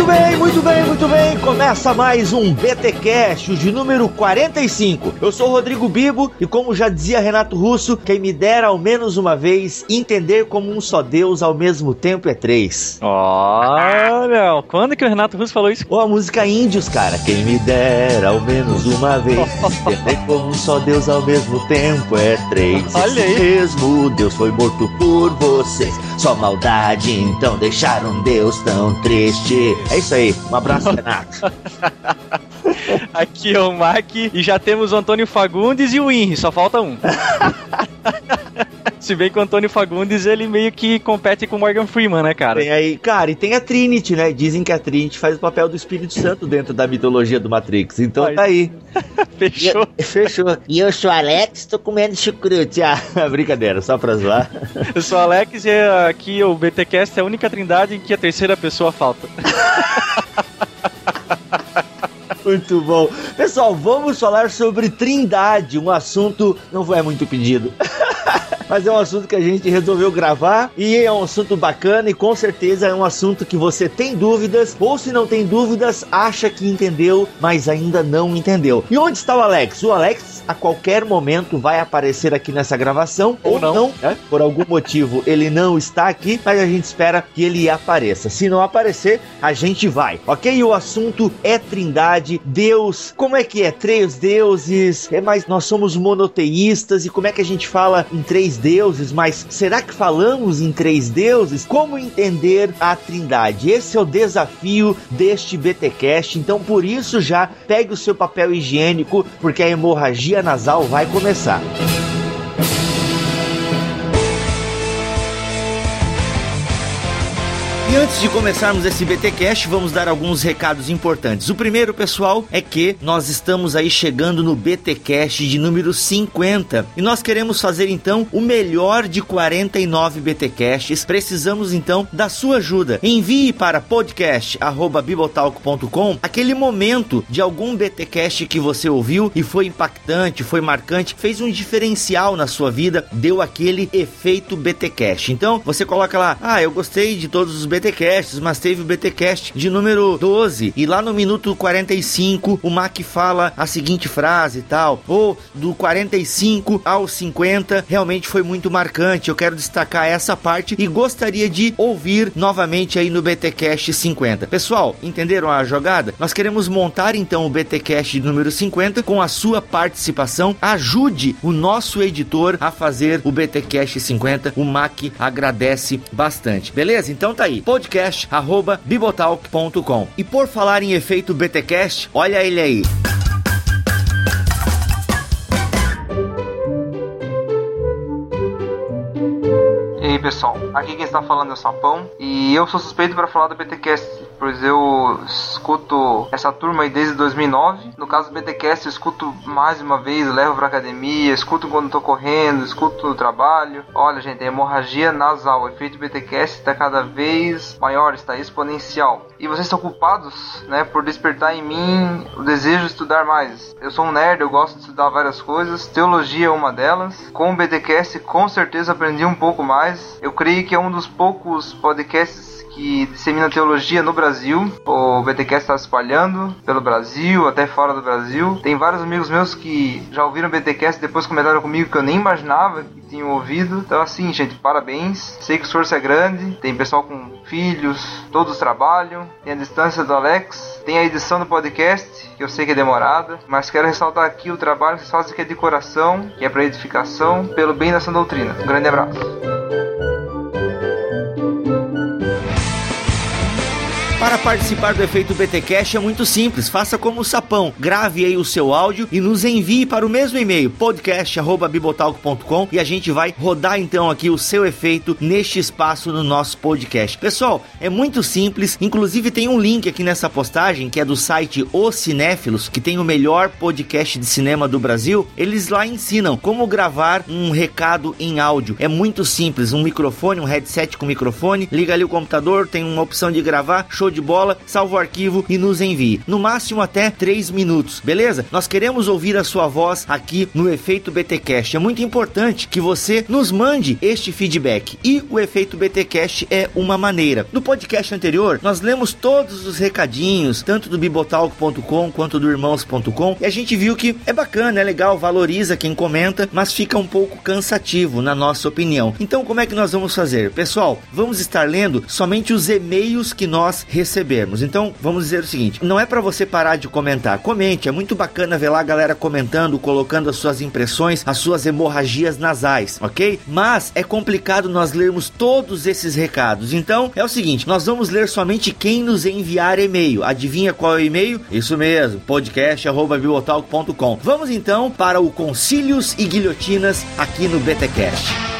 Muito bem, muito bem, muito bem. Começa mais um BTcast, o de número 45. Eu sou o Rodrigo Bibo e como já dizia Renato Russo, quem me dera ao menos uma vez entender como um só Deus ao mesmo tempo é três. Olha, quando que o Renato Russo falou isso? Ou a música Índios, cara. Quem me dera ao menos uma vez entender como um só Deus ao mesmo tempo é três. Olha Esse aí. mesmo Deus foi morto por vocês. Só maldade, então deixaram Deus tão triste. É isso aí. Um abraço, Renato. Aqui é o Mac e já temos o Antônio Fagundes e o Henry, só falta um. Se bem que o Antônio Fagundes ele meio que compete com o Morgan Freeman, né, cara? Tem aí, cara, e tem a Trinity, né? Dizem que a Trinity faz o papel do Espírito Santo dentro da mitologia do Matrix. Então Aí. tá aí. Fechou. Fechou. E eu sou Alex, tô comendo chucrute. Ah, brincadeira, só pra zoar. Eu sou o Alex e aqui o BTcast é a única trindade em que a terceira pessoa falta. Muito bom. Pessoal, vamos falar sobre Trindade, um assunto não é muito pedido. Mas é um assunto que a gente resolveu gravar e é um assunto bacana e com certeza é um assunto que você tem dúvidas ou se não tem dúvidas, acha que entendeu, mas ainda não entendeu. E onde está o Alex? O Alex a qualquer momento vai aparecer aqui nessa gravação Ou não. né? Por algum motivo ele não está aqui, mas a gente espera que ele apareça. Se não aparecer, a gente vai, ok? E o assunto é Trindade, Deus. Como é que é? Três deuses, é mais nós somos monoteístas e como é que a gente fala em três deuses? Mas será que falamos em três deuses? Como entender a Trindade? Esse é o desafio deste BTcast. Então, por isso já pegue o seu papel higiênico, porque a hemorragia nasal vai começar. E antes de começarmos esse BTcast, vamos dar alguns recados importantes. O primeiro, pessoal, é que nós estamos aí chegando no BTcast de número 50 e nós queremos fazer então o melhor de 49 BTcasts. Precisamos então da sua ajuda. Envie para podcast@bibotalk.com aquele momento de algum BTcast que você ouviu e foi impactante, foi marcante, fez um diferencial na sua vida, deu aquele efeito BTcast. Então, você coloca lá: "Ah, eu gostei de todos os BTcasts, mas teve o BTcast de número 12 e lá no minuto 45 o Mac fala a seguinte frase e tal, ou do 45 ao 50 realmente foi muito marcante. Eu quero destacar essa parte e gostaria de ouvir novamente aí no BTcast 50. Pessoal, entenderam a jogada? Nós queremos montar então o BTcast de número 50 com a sua participação. Ajude o nosso editor a fazer o BTcast 50. O Mac agradece bastante. Beleza? Então tá aí podcast@bibotalk.com. E por falar em efeito BTcast, olha ele aí. E aí pessoal, aqui quem está falando é o Sapão e eu sou suspeito para falar do BTcast, pois eu escuto essa turma aí desde 2009. No caso do BTcast, eu escuto mais uma vez, levo pra academia, escuto quando tô correndo, escuto no trabalho. Olha, gente, a hemorragia nasal, o efeito BTcast está cada vez maior, está exponencial. E vocês estão culpados, né, por despertar em mim o desejo de estudar mais. Eu sou um nerd, eu gosto de estudar várias coisas, teologia é uma delas. Com o BTcast, com certeza aprendi um pouco mais. Eu creio que é um dos poucos podcasts que dissemina teologia no Brasil. O BTcast está espalhando pelo Brasil, até fora do Brasil. Tem vários amigos meus que já ouviram o BTcast e depois comentaram comigo que eu nem imaginava que tinham ouvido. Então, assim, gente, parabéns. Sei que o esforço é grande. Tem pessoal com filhos, todos trabalham. Tem a distância do Alex. Tem a edição do podcast, que eu sei que é demorada. Mas quero ressaltar aqui o trabalho que vocês fazem que é de coração, que é para edificação, pelo bem dessa doutrina. Um grande abraço. Para participar do efeito BTcast é muito simples, faça como o Sapão, grave aí o seu áudio e nos envie para o mesmo e-mail, podcast@bibotalk.com e a gente vai rodar então aqui o seu efeito neste espaço no nosso podcast. Pessoal, é muito simples, inclusive tem um link aqui nessa postagem que é do site Os Cinéfilos, que tem o melhor podcast de cinema do Brasil. Eles lá ensinam como gravar um recado em áudio. É muito simples, um microfone, um headset com microfone, liga ali o computador, tem uma opção de gravar, show show de bola, salve o arquivo e nos envie. No máximo até 3 minutos, beleza? Nós queremos ouvir a sua voz aqui no Efeito BTcast. É muito importante que você nos mande este feedback. E o Efeito BTcast é uma maneira. No podcast anterior, nós lemos todos os recadinhos, tanto do bibotalk.com quanto do irmãos.com, e a gente viu que é bacana, é legal, valoriza quem comenta, mas fica um pouco cansativo na nossa opinião. Então, como é que nós vamos fazer? Pessoal, vamos estar lendo somente os e-mails que nós recebermos. Então, vamos dizer o seguinte: não é para você parar de comentar, comente, é muito bacana ver lá a galera comentando, colocando as suas impressões, as suas hemorragias nasais, ok? Mas é complicado nós lermos todos esses recados. Então, é o seguinte: nós vamos ler somente quem nos enviar e-mail. Adivinha qual é o e-mail? Isso mesmo, podcast.bibotalk.com. Vamos então para o Concílios e Guilhotinas aqui no BTcast.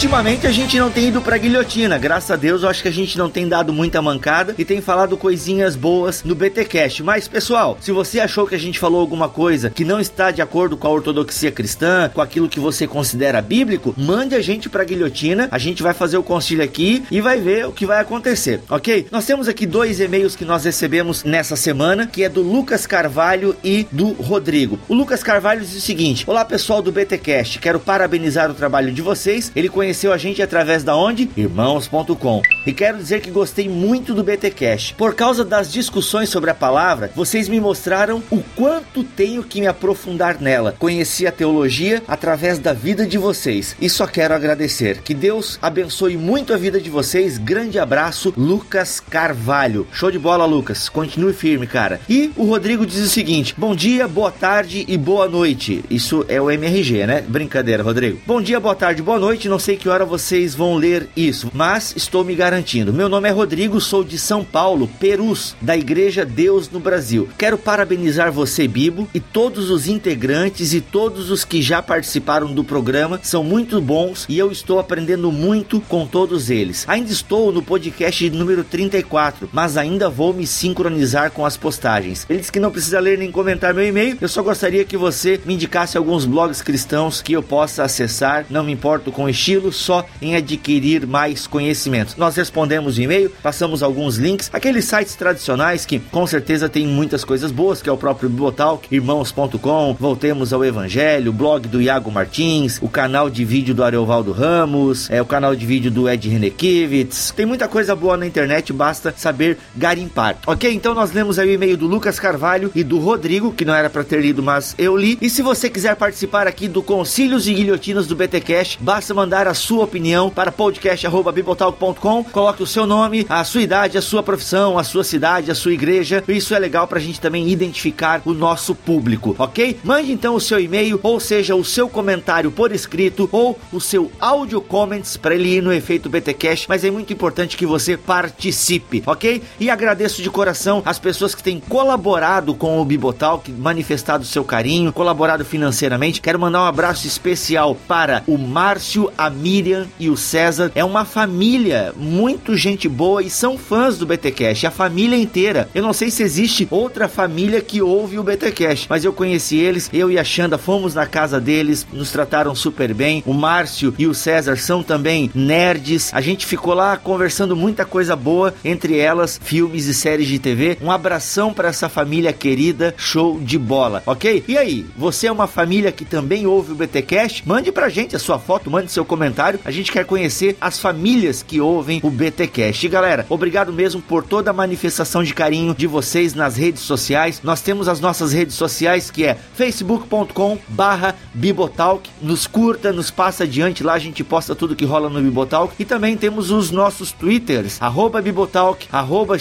Ultimamente a gente não tem ido pra guilhotina, graças a Deus eu acho que a gente não tem dado muita mancada e tem falado coisinhas boas no BTcast. Mas pessoal, se você achou que a gente falou alguma coisa que não está de acordo com a ortodoxia cristã, com aquilo que você considera bíblico, mande a gente pra guilhotina, a gente vai fazer o concílio aqui e vai ver o que vai acontecer, ok? Nós temos aqui dois e-mails que nós recebemos nessa semana, que é do Lucas Carvalho e do Rodrigo. O Lucas Carvalho diz o seguinte: Olá pessoal do BTcast, quero parabenizar o trabalho de vocês. Ele conheceu a gente através da onde? Irmãos.com. E quero dizer que gostei muito do BTcast. Por causa das discussões sobre a palavra, vocês me mostraram o quanto tenho que me aprofundar nela. Conheci a teologia através da vida de vocês e só quero agradecer. Que Deus abençoe muito a vida de vocês. Grande abraço, Lucas Carvalho. Show de bola, Lucas. Continue firme, cara. E o Rodrigo diz o seguinte: Bom dia, boa tarde e boa noite. Isso é o MRG, né? Brincadeira, Rodrigo. Bom dia, boa tarde, boa noite. Não sei que hora vocês vão ler isso, mas estou me garantindo. Meu nome é Rodrigo, sou de São Paulo, Perus, da Igreja Deus no Brasil. Quero parabenizar você, Bibo, e todos os integrantes e todos os que já participaram do programa. São muito bons e eu estou aprendendo muito com todos eles. Ainda estou no podcast número 34, mas ainda vou me sincronizar com as postagens. Ele disse que não precisa ler nem comentar meu e-mail, eu só gostaria que você me indicasse alguns blogs cristãos que eu possa acessar. Não me importo com estilo, só em adquirir mais conhecimento. Nós respondemos o e-mail, passamos alguns links, aqueles sites tradicionais que com certeza tem muitas coisas boas, que é o próprio Bibotalk, irmãos.com, Voltemos ao Evangelho, o blog do Iago Martins, o canal de vídeo do Ariovaldo Ramos, é o canal de vídeo do Ed Renekiewicz. Tem muita coisa boa na internet, basta saber garimpar. Ok? Então nós lemos aí o e-mail do Lucas Carvalho e do Rodrigo, que não era para ter lido, mas eu li. E se você quiser participar aqui do Concílios e Guilhotinas do BTcast, basta mandar a sua opinião para podcast@bibotalk.com. Coloque o seu nome, a sua idade, a sua profissão, a sua cidade, a sua igreja. Isso é legal para a gente também identificar o nosso público, ok? Mande então o seu e-mail, ou seja, o seu comentário por escrito ou o seu áudio comments para ele ir no efeito BTcast. Mas é muito importante que você participe, ok? E agradeço de coração as pessoas que têm colaborado com o Bibotalk, manifestado seu carinho, colaborado financeiramente. Quero mandar um abraço especial para o Márcio, a Miriam e o César. É uma família, muito gente boa e são fãs do BTcast, a família inteira. Eu não sei se existe outra família que ouve o BTcast, mas eu conheci eles, eu e a Xanda fomos na casa deles, nos trataram super bem. O Márcio e o César são também nerds. A gente ficou lá conversando muita coisa boa, entre elas filmes e séries de TV. Um abração para essa família querida, show de bola, ok? E aí, você é uma família que também ouve o BTcast? Mande pra gente a sua foto, mande seu comentário. A gente quer conhecer as famílias que ouvem o BTcast. E galera, obrigado mesmo por toda a manifestação de carinho de vocês nas redes sociais. Nós temos as nossas redes sociais que é facebook.com barra Bibotalk. Nos curta, nos passa adiante lá, a gente posta tudo que rola no Bibotalk. E também temos os nossos twitters, arroba Bibotalk, arroba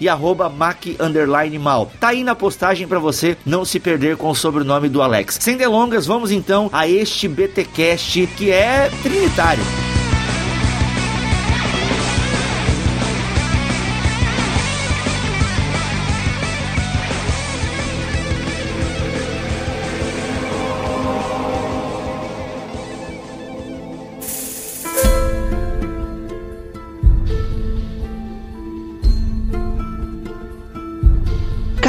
e arroba Mac mal. Tá aí na postagem para você não se perder com o sobrenome do Alex. Sem delongas, vamos então a este BTcast que é trinitário.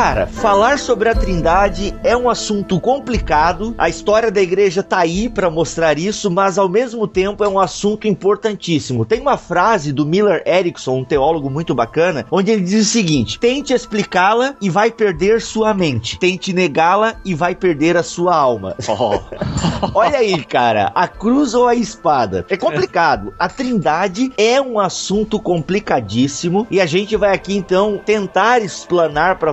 Cara, falar sobre a Trindade é um assunto complicado. A história da igreja tá aí para mostrar isso, mas ao mesmo tempo é um assunto importantíssimo. Tem uma frase do Miller Erickson, um teólogo muito bacana, onde ele diz o seguinte: tente explicá-la e vai perder sua mente. Tente negá-la e vai perder a sua alma. Oh. Olha aí, cara, a cruz ou a espada? É complicado. A Trindade é um assunto complicadíssimo e a gente vai aqui então tentar explanar para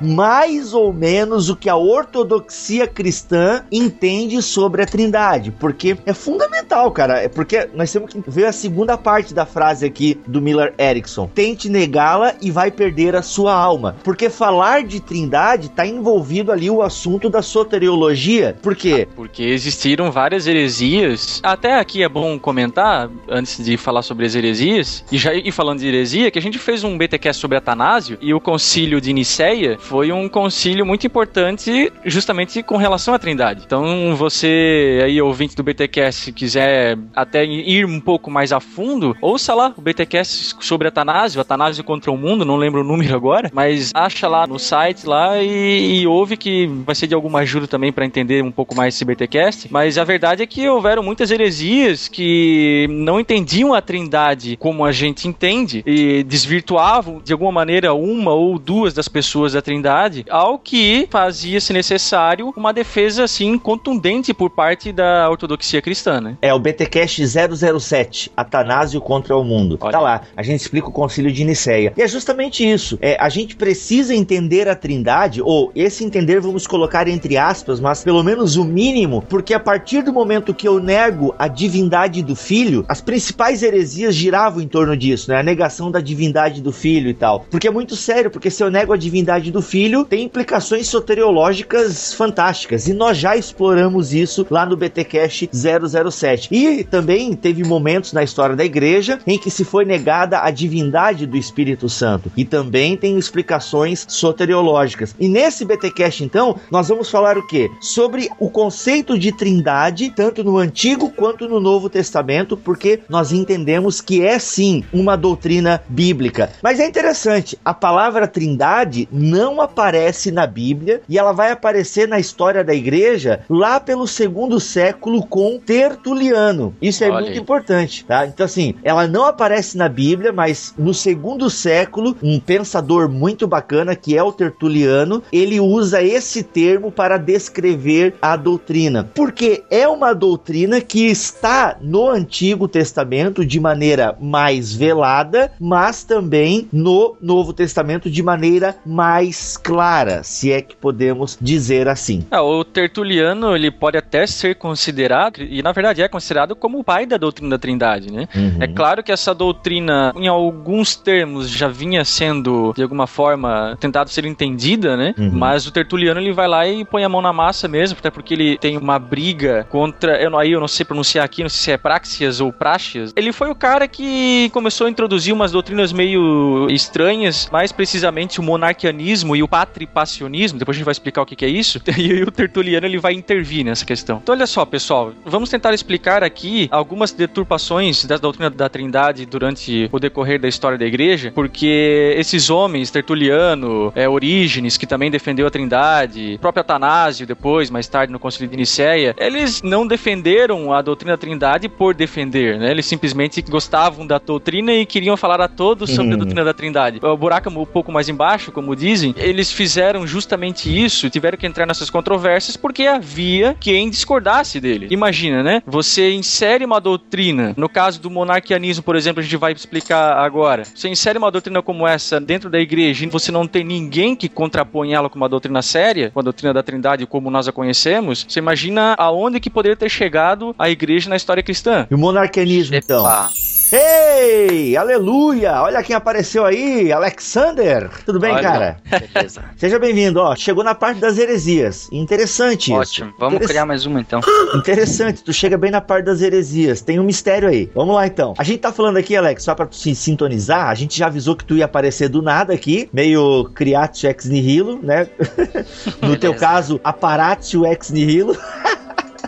mais ou menos o que a ortodoxia cristã entende sobre a Trindade, porque é fundamental, cara. É porque nós temos que ver a segunda parte da frase aqui do Miller Erickson. Tente negá-la e vai perder a sua alma. Porque falar de Trindade está envolvido ali o assunto da soteriologia. Por quê? Ah, porque existiram várias heresias. Até aqui é bom comentar, antes de falar sobre as heresias, e já ir falando de heresia, que a gente fez um BTcast sobre Atanásio e o concílio de Nicéia foi um concílio muito importante justamente com relação à Trindade. Então, você aí, ouvinte do BTcast, quiser até ir um pouco mais a fundo, ouça lá o BTcast sobre Atanásio, Atanásio contra o mundo, não lembro o número agora, mas acha lá no site lá e, e ouve que vai ser de alguma ajuda também para entender um pouco mais esse BTcast. Mas a verdade é que houveram muitas heresias que não entendiam a Trindade como a gente entende e desvirtuavam de alguma maneira uma ou duas das pessoas da Trindade, ao que fazia-se necessário uma defesa assim contundente por parte da ortodoxia cristã, né? É o BTcast 007, Atanásio contra o mundo. Olha. Tá lá, a gente explica o concílio de Nicéia. E é justamente isso. É, a gente precisa entender a Trindade, ou esse entender vamos colocar entre aspas, mas pelo menos o mínimo, porque a partir do momento que eu nego a divindade do filho, as principais heresias giravam em torno disso, né? A negação da divindade do filho e tal. Porque é muito sério, porque se eu nego a divindade do filho, tem implicações soteriológicas fantásticas. E nós já exploramos isso lá no BTcast 007. E também teve momentos na história da igreja em que se foi negada a divindade do Espírito Santo. E também tem explicações soteriológicas. E nesse BTcast então, nós vamos falar o que? Sobre o conceito de trindade, tanto no Antigo quanto no Novo Testamento, porque nós entendemos que é sim uma doutrina bíblica. Mas é interessante, a palavra trindade não aparece na Bíblia e ela vai aparecer na história da igreja lá pelo segundo século com Tertuliano. Isso é Olha muito aí. importante, tá? Então assim, ela não aparece na Bíblia, mas no segundo século, um pensador muito bacana que é o Tertuliano, ele usa esse termo para descrever a doutrina, porque é uma doutrina que está no Antigo Testamento de maneira mais velada, mas também no Novo Testamento de maneira mais clara, se é que podemos dizer assim. Ah, o Tertuliano ele pode até ser considerado e na verdade é considerado como o pai da doutrina da Trindade, né? Uhum. É claro que essa doutrina, em alguns termos, já vinha sendo de alguma forma tentado ser entendida, né? Uhum. Mas o Tertuliano ele vai lá e põe a mão na massa mesmo, até porque ele tem uma briga contra, eu não, aí eu não sei pronunciar aqui, não sei se é Praxias ou Praxias. Ele foi o cara que começou a introduzir umas doutrinas meio estranhas, mais precisamente o monarquianismo e o patripassionismo. Depois a gente vai explicar o que, que é isso. E o Tertuliano ele vai intervir nessa questão. Então olha só, pessoal, vamos tentar explicar aqui algumas deturpações da doutrina da Trindade durante o decorrer da história da igreja, porque esses homens, Tertuliano, é, Orígenes, que também defendeu a Trindade, próprio Atanásio depois, mais tarde no Concílio de Nicéia, eles não defenderam a doutrina da Trindade por defender, né? Eles simplesmente gostavam da doutrina e queriam falar a todos sobre uhum. a doutrina da Trindade. O buraco um pouco mais embaixo, como dizem, eles fizeram justamente isso, tiveram que entrar nessas controvérsias porque havia quem discordasse dele. Imagina, né? Você insere uma doutrina, no caso do monarquianismo, por exemplo, a gente vai explicar agora. Você insere uma doutrina como essa dentro da igreja e você não tem ninguém que contrapõe ela com uma doutrina séria, com a doutrina da Trindade como nós a conhecemos, você imagina aonde que poderia ter chegado a igreja na história cristã. E o monarquianismo, Epa. Ei, aleluia! Olha quem apareceu aí, Alexander. Tudo bem, Olha, cara? Beleza. Seja bem-vindo, ó. Chegou na parte das heresias. Interessante Ótimo. isso. Ótimo. Vamos criar mais uma então. Interessante, tu chega bem na parte das heresias. Tem um mistério aí. Vamos lá então. A gente tá falando aqui, Alex, só pra tu se sintonizar, a gente já avisou que tu ia aparecer do nada aqui, meio criatio ex nihilo, né? no teu caso, aparatio ex nihilo.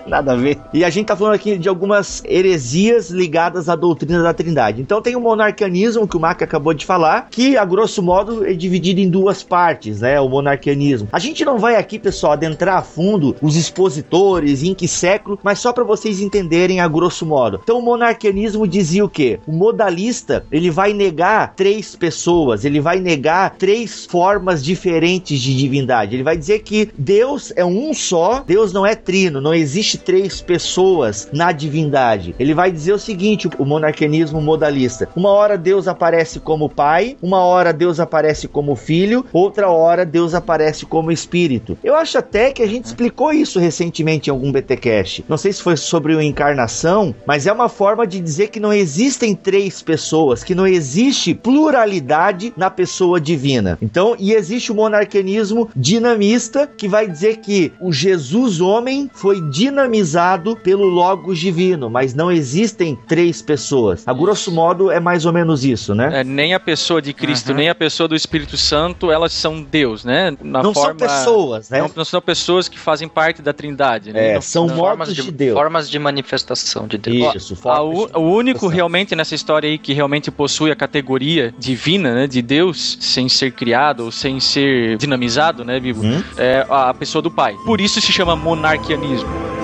Nada a ver. E a gente tá falando aqui de algumas heresias ligadas à doutrina da Trindade. Então tem o monarquianismo que o Mac acabou de falar, que a grosso modo é dividido em duas partes, né? O monarquianismo. A gente não vai aqui, pessoal, adentrar a fundo os expositores, em que século, mas só para vocês entenderem a grosso modo. Então o monarquianismo dizia o quê? O modalista, ele vai negar três pessoas, ele vai negar três formas diferentes de divindade. Ele vai dizer que Deus é um só, Deus não é trino, não existe três pessoas na divindade. Ele vai dizer o seguinte, o monarquianismo modalista: uma hora Deus aparece como pai, uma hora Deus aparece como filho, outra hora Deus aparece como espírito. Eu acho até que a gente explicou isso recentemente em algum BTcast. Não sei se foi sobre o encarnação, mas é uma forma de dizer que não existem três pessoas, que não existe pluralidade na pessoa divina. Então, e existe o monarquianismo dinamista que vai dizer que o Jesus homem foi dinamizado pelo Logos divino, mas não existem três pessoas. A grosso modo é mais ou menos isso, né? É, nem a pessoa de Cristo, uhum. nem a pessoa do Espírito Santo, elas são Deus, né? Na não forma... são pessoas, né? Não, não, são pessoas que fazem parte da Trindade, né? É, não, são não, mortos de, de, Deus. Formas de manifestação de Deus. Isso, a, o, o único realmente nessa história aí que realmente possui a categoria divina, né, de Deus, sem ser criado ou sem ser dinamizado, né, vivo, hum? é a pessoa do Pai. Por isso se chama monarquianismo.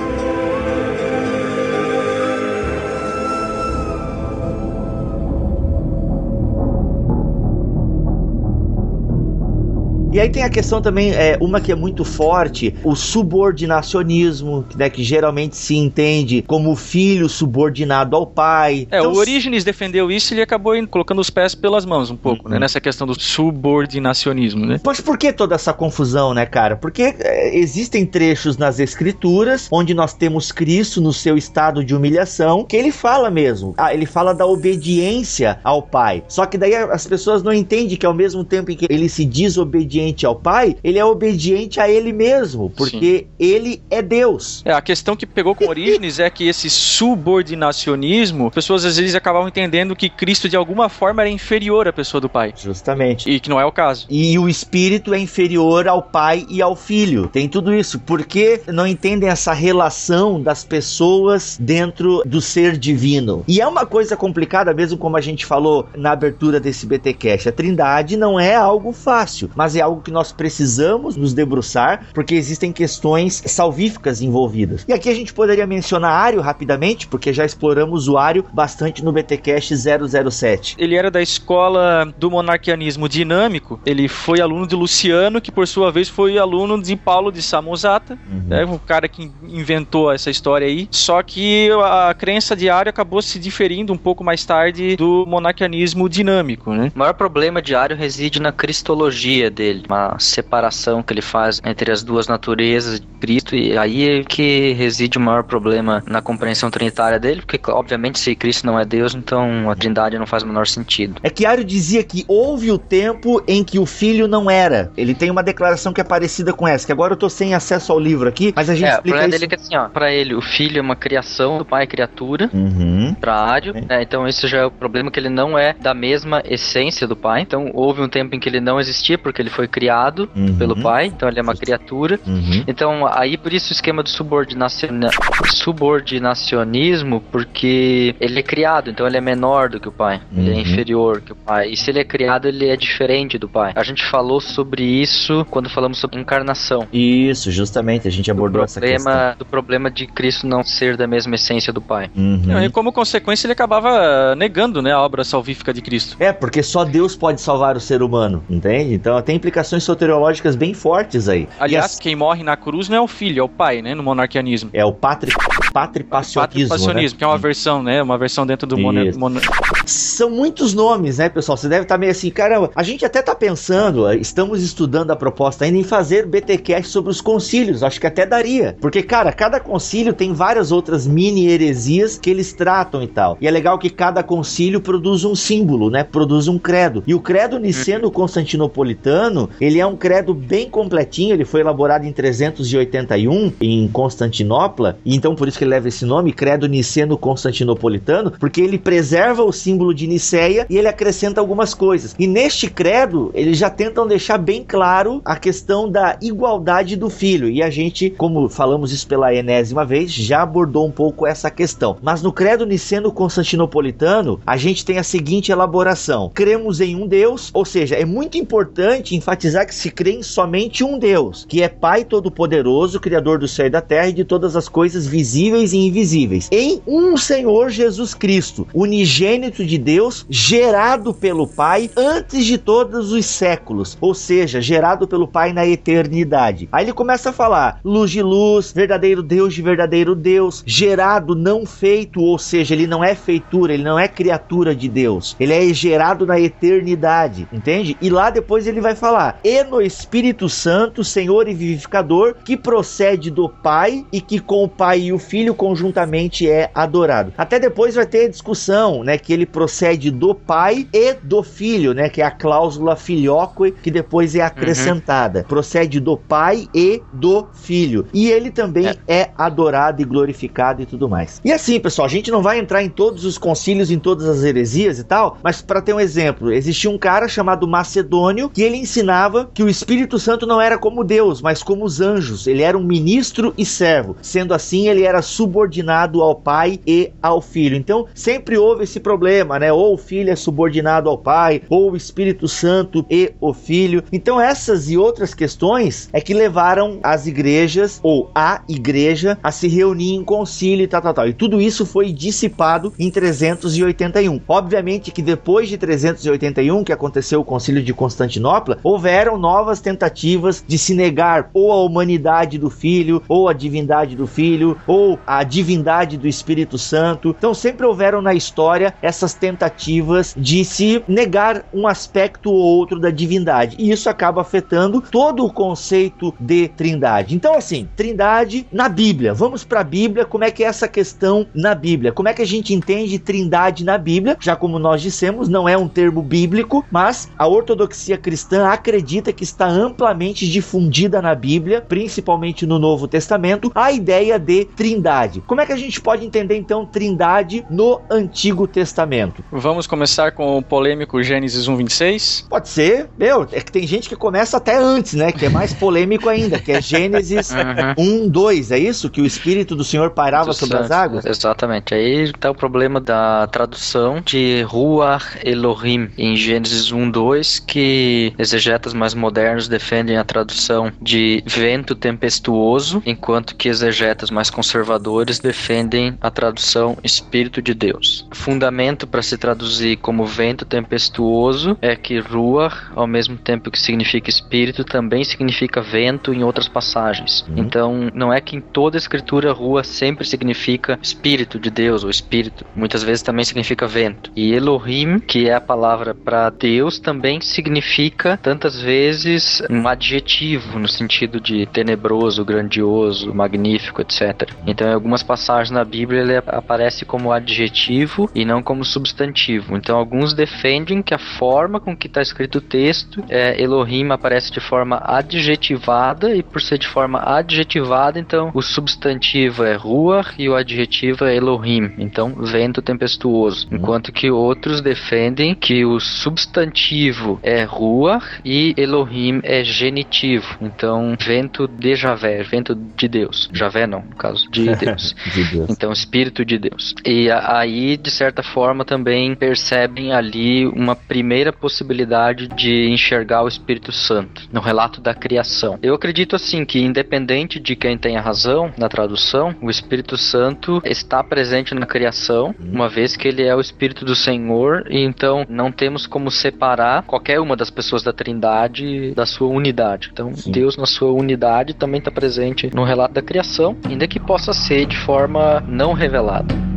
E aí tem a questão também, é, uma que é muito forte, o subordinacionismo, né, que geralmente se entende como filho subordinado ao pai. É, então, o Orígenes defendeu isso e ele acabou colocando os pés pelas mãos um pouco, né, uhum. né, nessa questão do subordinacionismo, né? Mas por que toda essa confusão, né, cara? Porque é, existem trechos nas escrituras onde nós temos Cristo no seu estado de humilhação, que ele fala mesmo, ah, ele fala da obediência ao pai. Só que daí as pessoas não entendem que ao mesmo tempo em que ele se desobediente obediente ao Pai, ele é obediente a ele mesmo, porque Sim. ele é Deus. É, a questão que pegou com Orígenes é que esse subordinacionismo, pessoas às vezes acabavam entendendo que Cristo de alguma forma era inferior à pessoa do Pai. Justamente. E que não é o caso. E o Espírito é inferior ao Pai e ao Filho. Tem tudo isso. Porque não entendem essa relação das pessoas dentro do ser divino. E é uma coisa complicada, mesmo como a gente falou na abertura desse BTcast. A Trindade não é algo fácil, mas é algo algo que nós precisamos nos debruçar, porque existem questões salvíficas envolvidas. E aqui a gente poderia mencionar Ario rapidamente, porque já exploramos o Ario bastante no BTcast 007. Ele era da escola do monarquianismo dinâmico, ele foi aluno de Luciano, que por sua vez foi aluno de Paulo de Samosata, uhum. né, o cara que inventou essa história aí. Só que a crença de Ario acabou se diferindo um pouco mais tarde do monarquianismo dinâmico, né? O maior problema de Ario reside na cristologia dele uma separação que ele faz entre as duas naturezas de Cristo, e aí é que reside o maior problema na compreensão trinitária dele, porque obviamente se Cristo não é Deus, então a trindade não faz o menor sentido. É que Ario dizia que houve o tempo em que o filho não era. Ele tem uma declaração que é parecida com essa, que agora eu tô sem acesso ao livro aqui, mas a gente é, explica o isso. dele é que assim, ó, pra ele, o filho é uma criação do pai criatura, uhum. pra Ario, é. né, então isso já é o problema que ele não é da mesma essência do pai, então houve um tempo em que ele não existia, porque ele foi criado uhum. pelo pai, então ele é uma criatura. Uhum. Então, aí por isso o esquema do subordinaciona subordinacionismo, porque ele é criado, então ele é menor do que o pai, uhum. ele é uhum. inferior que o pai. E se ele é criado, ele é diferente do pai. A gente falou sobre isso quando falamos sobre encarnação. Isso, justamente, a gente abordou problema, essa questão. Do problema de Cristo não ser da mesma essência do pai. Uhum. E como consequência, ele acabava negando né, a obra salvífica de Cristo. É, porque só Deus pode salvar o ser humano, entende? Então tem implicações implicações soteriológicas bem fortes aí. Aliás, as... quem morre na cruz não é o filho, é o pai, né? No monarquianismo. É o patri... patripassionismo. Patripassionismo, né? que é uma versão, né? Uma versão dentro do monarquianismo. São muitos nomes, né, pessoal? Você deve estar meio assim, caramba. A gente até está pensando, estamos estudando a proposta ainda em fazer BTcast sobre os concílios. Acho que até daria. Porque, cara, cada concílio tem várias outras mini heresias que eles tratam e tal. E é legal que cada concílio produz um símbolo, né? Produz um credo. E o credo niceno constantinopolitano ele é um credo bem completinho, ele foi elaborado em 381 em Constantinopla, e então por isso que ele leva esse nome, credo niceno constantinopolitano, porque ele preserva o símbolo de Niceia e ele acrescenta algumas coisas. E neste credo, eles já tentam deixar bem claro a questão da igualdade do filho. E a gente, como falamos isso pela enésima vez, já abordou um pouco essa questão. Mas no credo niceno constantinopolitano, a gente tem a seguinte elaboração: cremos em um Deus, ou seja, é muito importante enfatizar que se crê em somente um Deus, que é Pai Todo-Poderoso, Criador do céu e da terra e de todas as coisas visíveis e invisíveis. Em um Senhor Jesus Cristo, unigênito de Deus, gerado pelo Pai antes de todos os séculos, ou seja, gerado pelo Pai na eternidade. Aí ele começa a falar: luz de luz, verdadeiro Deus de verdadeiro Deus, gerado, não feito, ou seja, ele não é feitura, ele não é criatura de Deus, ele é gerado na eternidade, entende? E lá depois ele vai falar: e no Espírito Santo, Senhor e vivificador, que procede do Pai e que com o Pai e o Filho conjuntamente é adorado. Até depois vai ter a discussão, né, que ele procede do Pai e do Filho, né, que é a cláusula filioque, que depois é acrescentada. Uhum. Procede do Pai e do Filho. E ele também é. é adorado e glorificado e tudo mais. E assim, pessoal, a gente não vai entrar em todos os concílios, em todas as heresias e tal, mas para ter um exemplo, existia um cara chamado Macedônio que ele ensinava que o Espírito Santo não era como Deus, mas como os anjos. Ele era um ministro e servo. Sendo assim, ele era subordinado ao Pai e ao Filho. Então, sempre houve esse problema, né? Ou o Filho é subordinado ao Pai, ou o Espírito Santo e o Filho. Então, essas e outras questões é que levaram as igrejas ou a igreja a se reunir em concílio e tal, tal, tal. E tudo isso foi dissipado em 381. Obviamente que depois de 381, que aconteceu o concílio de Constantinopla, houveram novas tentativas de se negar ou a humanidade do Filho, ou a divindade do Filho, ou a divindade do Espírito Santo. Então sempre houveram na história essas tentativas de se negar um aspecto ou outro da divindade. E isso acaba afetando todo o conceito de trindade. Então assim, trindade na Bíblia. Vamos para a Bíblia, como é que é essa questão na Bíblia? Como é que a gente entende trindade na Bíblia? Já como nós dissemos, não é um termo bíblico, mas a ortodoxia cristã acredita que está amplamente difundida na Bíblia, principalmente no Novo Testamento, a ideia de trindade. Como é que a gente pode entender então trindade no Antigo Testamento? Vamos começar com o polêmico Gênesis 1:26? Pode ser. Meu, é que tem gente que começa até antes, né, que é mais polêmico ainda, que é Gênesis uhum. 1:2, é isso que o espírito do Senhor pairava sobre as águas? Exatamente. Aí está o problema da tradução de Ruach Elohim em Gênesis 1:2, que exegetas mais modernos defendem a tradução de vento tempestuoso, enquanto que exegetas mais conservadores defendem a tradução Espírito de Deus. Fundamento para se traduzir como vento tempestuoso é que Ruach, ao mesmo tempo que significa espírito, também significa vento em outras passagens. Uhum. Então, não é que em toda a escritura Rua sempre significa espírito de Deus ou espírito. Muitas vezes também significa vento. E Elohim, que é a palavra para Deus, também significa tantas vezes um adjetivo no sentido de tenebroso, grandioso, magnífico, etc. Então, em algumas passagens na Bíblia ele aparece como adjetivo e não como substantivo. Então, alguns defendem que a forma com que está escrito o texto, é, Elohim aparece de forma adjetivada e por ser de forma adjetivada, então o substantivo é Ruach e o adjetivo é Elohim. Então, vento tempestuoso. Uhum. Enquanto que outros defendem que o substantivo é Ruach e Elohim é genitivo. Então, vento de Javé, vento de Deus. Javé não, no caso, de Deus. de Deus. Então, espírito de Deus. E aí, de certa forma, também percebem ali uma primeira possibilidade de enxergar o Espírito Santo no relato da criação. Eu acredito assim que, independente de quem tenha razão na tradução, o Espírito Santo está presente na criação, uhum. uma vez que ele é o Espírito do Senhor, e então não temos como separar qualquer uma das pessoas da Trindade da sua unidade. Então, Sim. Deus, na sua unidade, também está presente no relato da criação, ainda que possa ser de forma não revelada.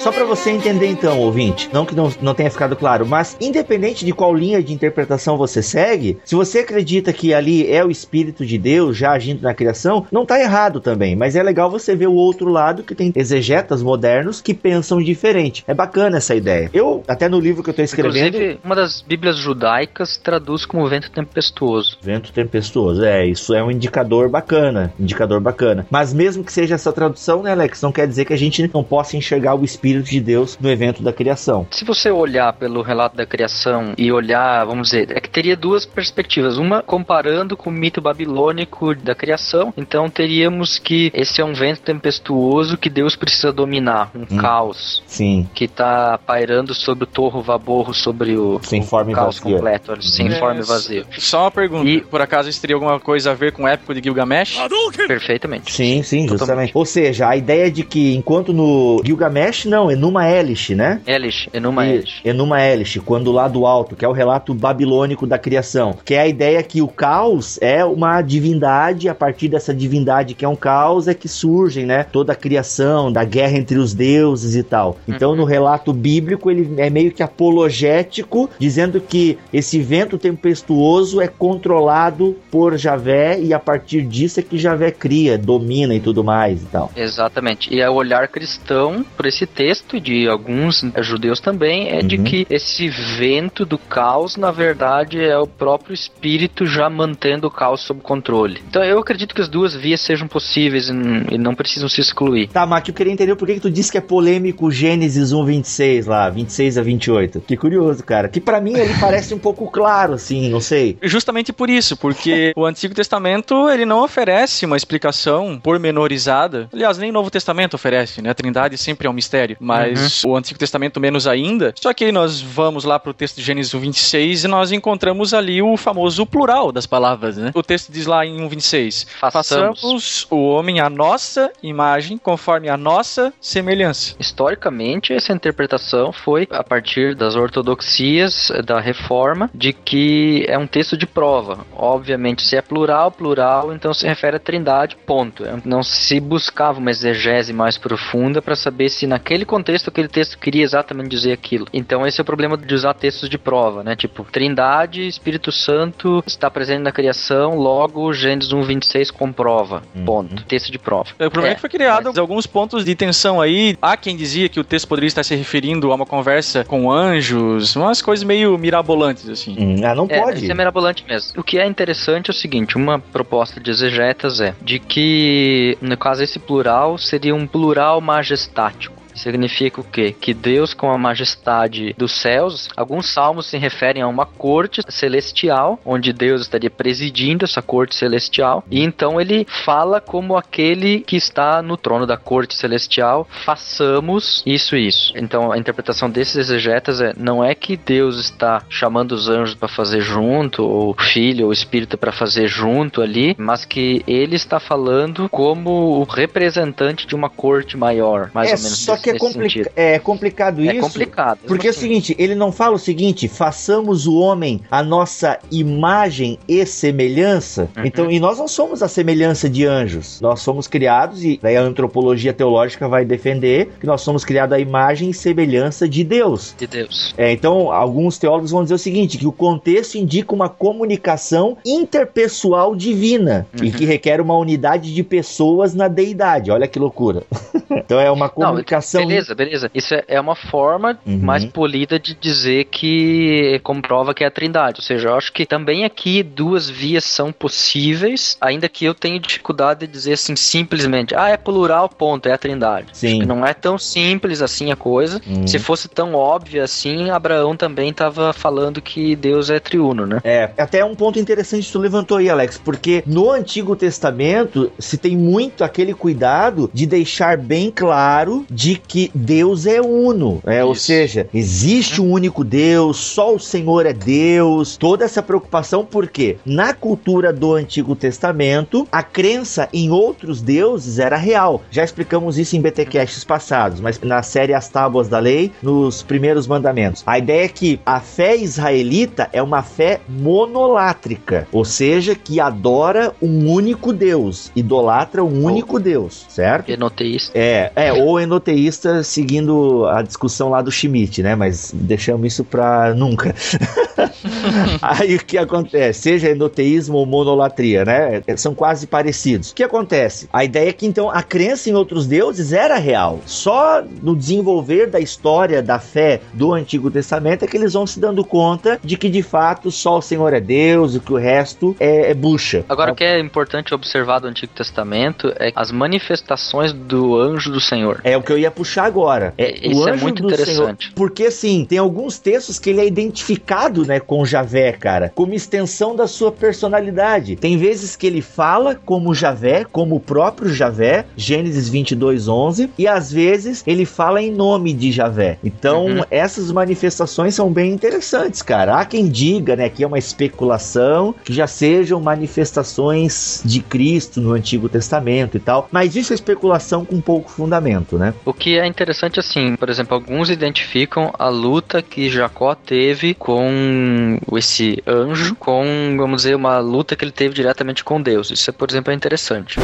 Só para você entender então, ouvinte, não que não, não tenha ficado claro, mas independente de qual linha de interpretação você segue, se você acredita que ali é o Espírito de Deus já agindo na criação, não tá errado também, mas é legal você ver o outro lado que tem exegetas modernos que pensam diferente. É bacana essa ideia. Eu, até no livro que eu tô escrevendo... Inclusive, uma das bíblias judaicas traduz como vento tempestuoso. Vento tempestuoso, é, isso é um indicador bacana, indicador bacana. Mas mesmo que seja essa tradução, né, Alex, não quer dizer que a gente não possa enxergar o Espírito de Deus no evento da criação. Se você olhar pelo relato da criação e olhar, vamos dizer, é que teria duas perspectivas. Uma comparando com o mito babilônico da criação, então teríamos que esse é um vento tempestuoso que Deus precisa dominar, um hum. caos. Sim. Que está pairando sobre o torro vaborro, sobre o, sem forma o caos vazio. completo, sem é, forma e vazio. Só uma pergunta, e, por acaso isso teria alguma coisa a ver com o épico de Gilgamesh? Perfeitamente. Sim, sim, justamente. Totalmente. Ou seja, a ideia de que enquanto no Gilgamesh, não, Enuma Elish, né? Elish, Enuma Elish. Enuma Elish, quando lá do alto, que é o relato babilônico da criação, que é a ideia que o caos é uma divindade, a partir dessa divindade que é um caos é que surgem, né, toda a criação, da guerra entre os deuses e tal. Então, uhum. no relato bíblico, ele é meio que apologético, dizendo que esse vento tempestuoso é controlado por Javé e a partir disso é que Javé cria, domina e tudo mais e tal. Exatamente. E é o olhar cristão por esse texto de alguns judeus também é uhum. de que esse vento do caos, na verdade, é o próprio espírito já mantendo o caos sob controle. Então eu acredito que as duas vias sejam possíveis e não precisam se excluir. Tá, mas eu queria entender por que, que tu disse que é polêmico Gênesis 1, 26 lá, 26 a 28. Que curioso, cara. Que para mim ele parece um pouco claro, assim, não sei. Justamente por isso, porque o Antigo Testamento ele não oferece uma explicação pormenorizada. Aliás, nem o Novo Testamento oferece, né? A Trindade sempre é um mistério, mas uhum. o Antigo Testamento menos ainda. Só que aí nós vamos lá pro texto de Gênesis 1, 26 e nós encontramos ali o famoso plural das palavras, né? O texto diz lá em 1, 26: Façamos, Façamos o homem a nossa imagem, conforme a nossa semelhança. Historicamente, essa interpretação foi a partir das ortodoxias da reforma de que é um texto de prova. Obviamente, se é plural, plural, então se refere à trindade, ponto. Não se buscava uma exegese mais profunda para saber se naquele contexto aquele texto queria exatamente dizer aquilo. Então esse é o problema de usar textos de prova, né? Tipo, trindade, Espírito Santo está presente na criação, logo Gênesis 1:26 comprova. Uhum. Ponto. Texto de prova. O problema é, é que foi criado mas... alguns pontos de tensão aí. Há quem dizia que o texto poderia estar se referindo a uma conversa com anjos, umas coisas meio mirabolantes assim. Hum, ah, não é, pode. Isso é mirabolante mesmo. O que é interessante é o seguinte, uma proposta de exegetas é de que, no caso esse plural seria um plural majestático. Significa o quê? Que Deus, com a majestade dos céus, alguns salmos se referem a uma corte celestial, onde Deus estaria presidindo essa corte celestial, e então ele fala como aquele que está no trono da corte celestial, façamos isso e isso. Então a interpretação desses exegetas é: não é que Deus está chamando os anjos para fazer junto, ou o filho ou espírito para fazer junto ali, mas que ele está falando como o representante de uma corte maior, mais é, ou menos. Só que é, complica é complicado é isso. É complicado. Porque é o seguinte, ele não fala o seguinte: façamos o homem a nossa imagem e semelhança. Uhum. Então, e nós não somos a semelhança de anjos. Nós somos criados, e daí a antropologia teológica vai defender que nós somos criados à imagem e semelhança de Deus. De Deus. É, então, alguns teólogos vão dizer o seguinte: que o contexto indica uma comunicação interpessoal divina uhum. e que requer uma unidade de pessoas na deidade. Olha que loucura. então é uma comunicação. Beleza, beleza. Isso é, é uma forma uhum. mais polida de dizer que comprova que é a trindade. Ou seja, eu acho que também aqui duas vias são possíveis, ainda que eu tenha dificuldade de dizer assim simplesmente, ah, é plural, ponto, é a trindade. Sim. Não é tão simples assim a coisa. Uhum. Se fosse tão óbvio assim, Abraão também estava falando que Deus é triuno, né? É, até um ponto interessante que tu levantou aí, Alex, porque no Antigo Testamento se tem muito aquele cuidado de deixar bem claro de que Deus é uno, é, ou seja, existe um único Deus, só o Senhor é Deus. Toda essa preocupação porque na cultura do Antigo Testamento a crença em outros deuses era real. Já explicamos isso em BTcasts passados, mas na série As Tábuas da Lei, nos primeiros mandamentos. A ideia é que a fé israelita é uma fé monolátrica, ou seja, que adora um único Deus, idolatra um único Deus, certo? Monoteísta. É, É, é, ou enoteísta seguindo a discussão lá do Schmidt, né? Mas deixamos isso pra nunca. Aí o que acontece? Seja enoteísmo ou monolatria, né? São quase parecidos. O que acontece? A ideia é que então a crença em outros deuses era real. Só no desenvolver da história da fé do Antigo Testamento é que eles vão se dando conta de que de fato só o Senhor é Deus e que o resto é, é bucha. Agora, o que é importante observar do Antigo Testamento é as manifestações do anjo do Senhor. É o que eu ia puxar agora. É, Isso é muito interessante. Senhor, porque assim, tem alguns textos que ele é identificado, né, com Javé, cara, como extensão da sua personalidade. Tem vezes que ele fala como Javé, como o próprio Javé, Gênesis 22, 11, e às vezes ele fala em nome de Javé. Então, uhum. essas manifestações são bem interessantes, cara. Há quem diga, né, que é uma especulação, que já sejam manifestações de Cristo no Antigo Testamento e tal, mas isso é especulação com pouco fundamento, né? O que é interessante assim, por exemplo, alguns identificam a luta que Jacó teve com esse anjo, com, vamos dizer, uma luta que ele teve diretamente com Deus. Isso, por exemplo, é interessante.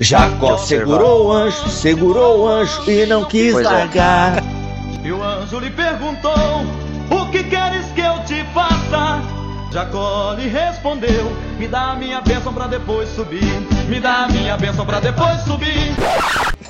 Jacó segurou o anjo, segurou o anjo e não quis pois é. largar. É. E o anjo lhe perguntou: O que queres Jacó lhe respondeu: Me dá a minha bênção pra depois subir. Me dá a minha bênção pra depois subir.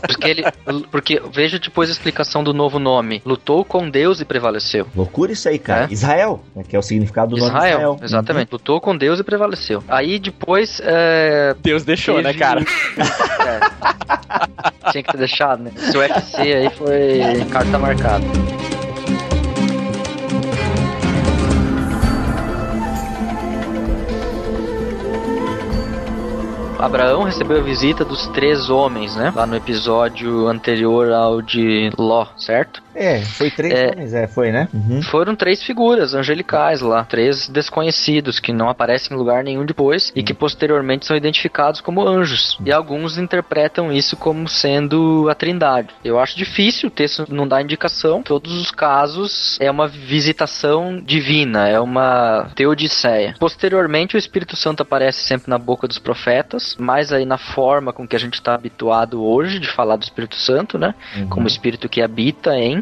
Porque ele. Porque veja depois a explicação do novo nome. Lutou com Deus e prevaleceu. Loucura isso aí, cara. É? Israel, né, que é o significado do Israel, nome Israel. Exatamente. Uhum. Lutou com Deus e prevaleceu. Aí depois. É... Deus deixou, né, teve... né, cara? é. Tinha que ter deixado, né? Se o UFC aí foi carta marcada. Abraão recebeu a visita dos três homens, né? Lá no episódio anterior ao de Ló, certo? É, foi três é, homens, é, foi, né? Uhum. Foram três figuras angelicais lá, três desconhecidos que não aparecem em lugar nenhum depois uhum. e que posteriormente são identificados como anjos. Uhum. E alguns interpretam isso como sendo a Trindade. Eu acho difícil, o texto não dá indicação. Em todos os casos é uma visitação divina, é uma teodiceia. Posteriormente o Espírito Santo aparece sempre na boca dos profetas, mais aí na forma com que a gente está habituado hoje de falar do Espírito Santo, né? Uhum. Como o Espírito que habita em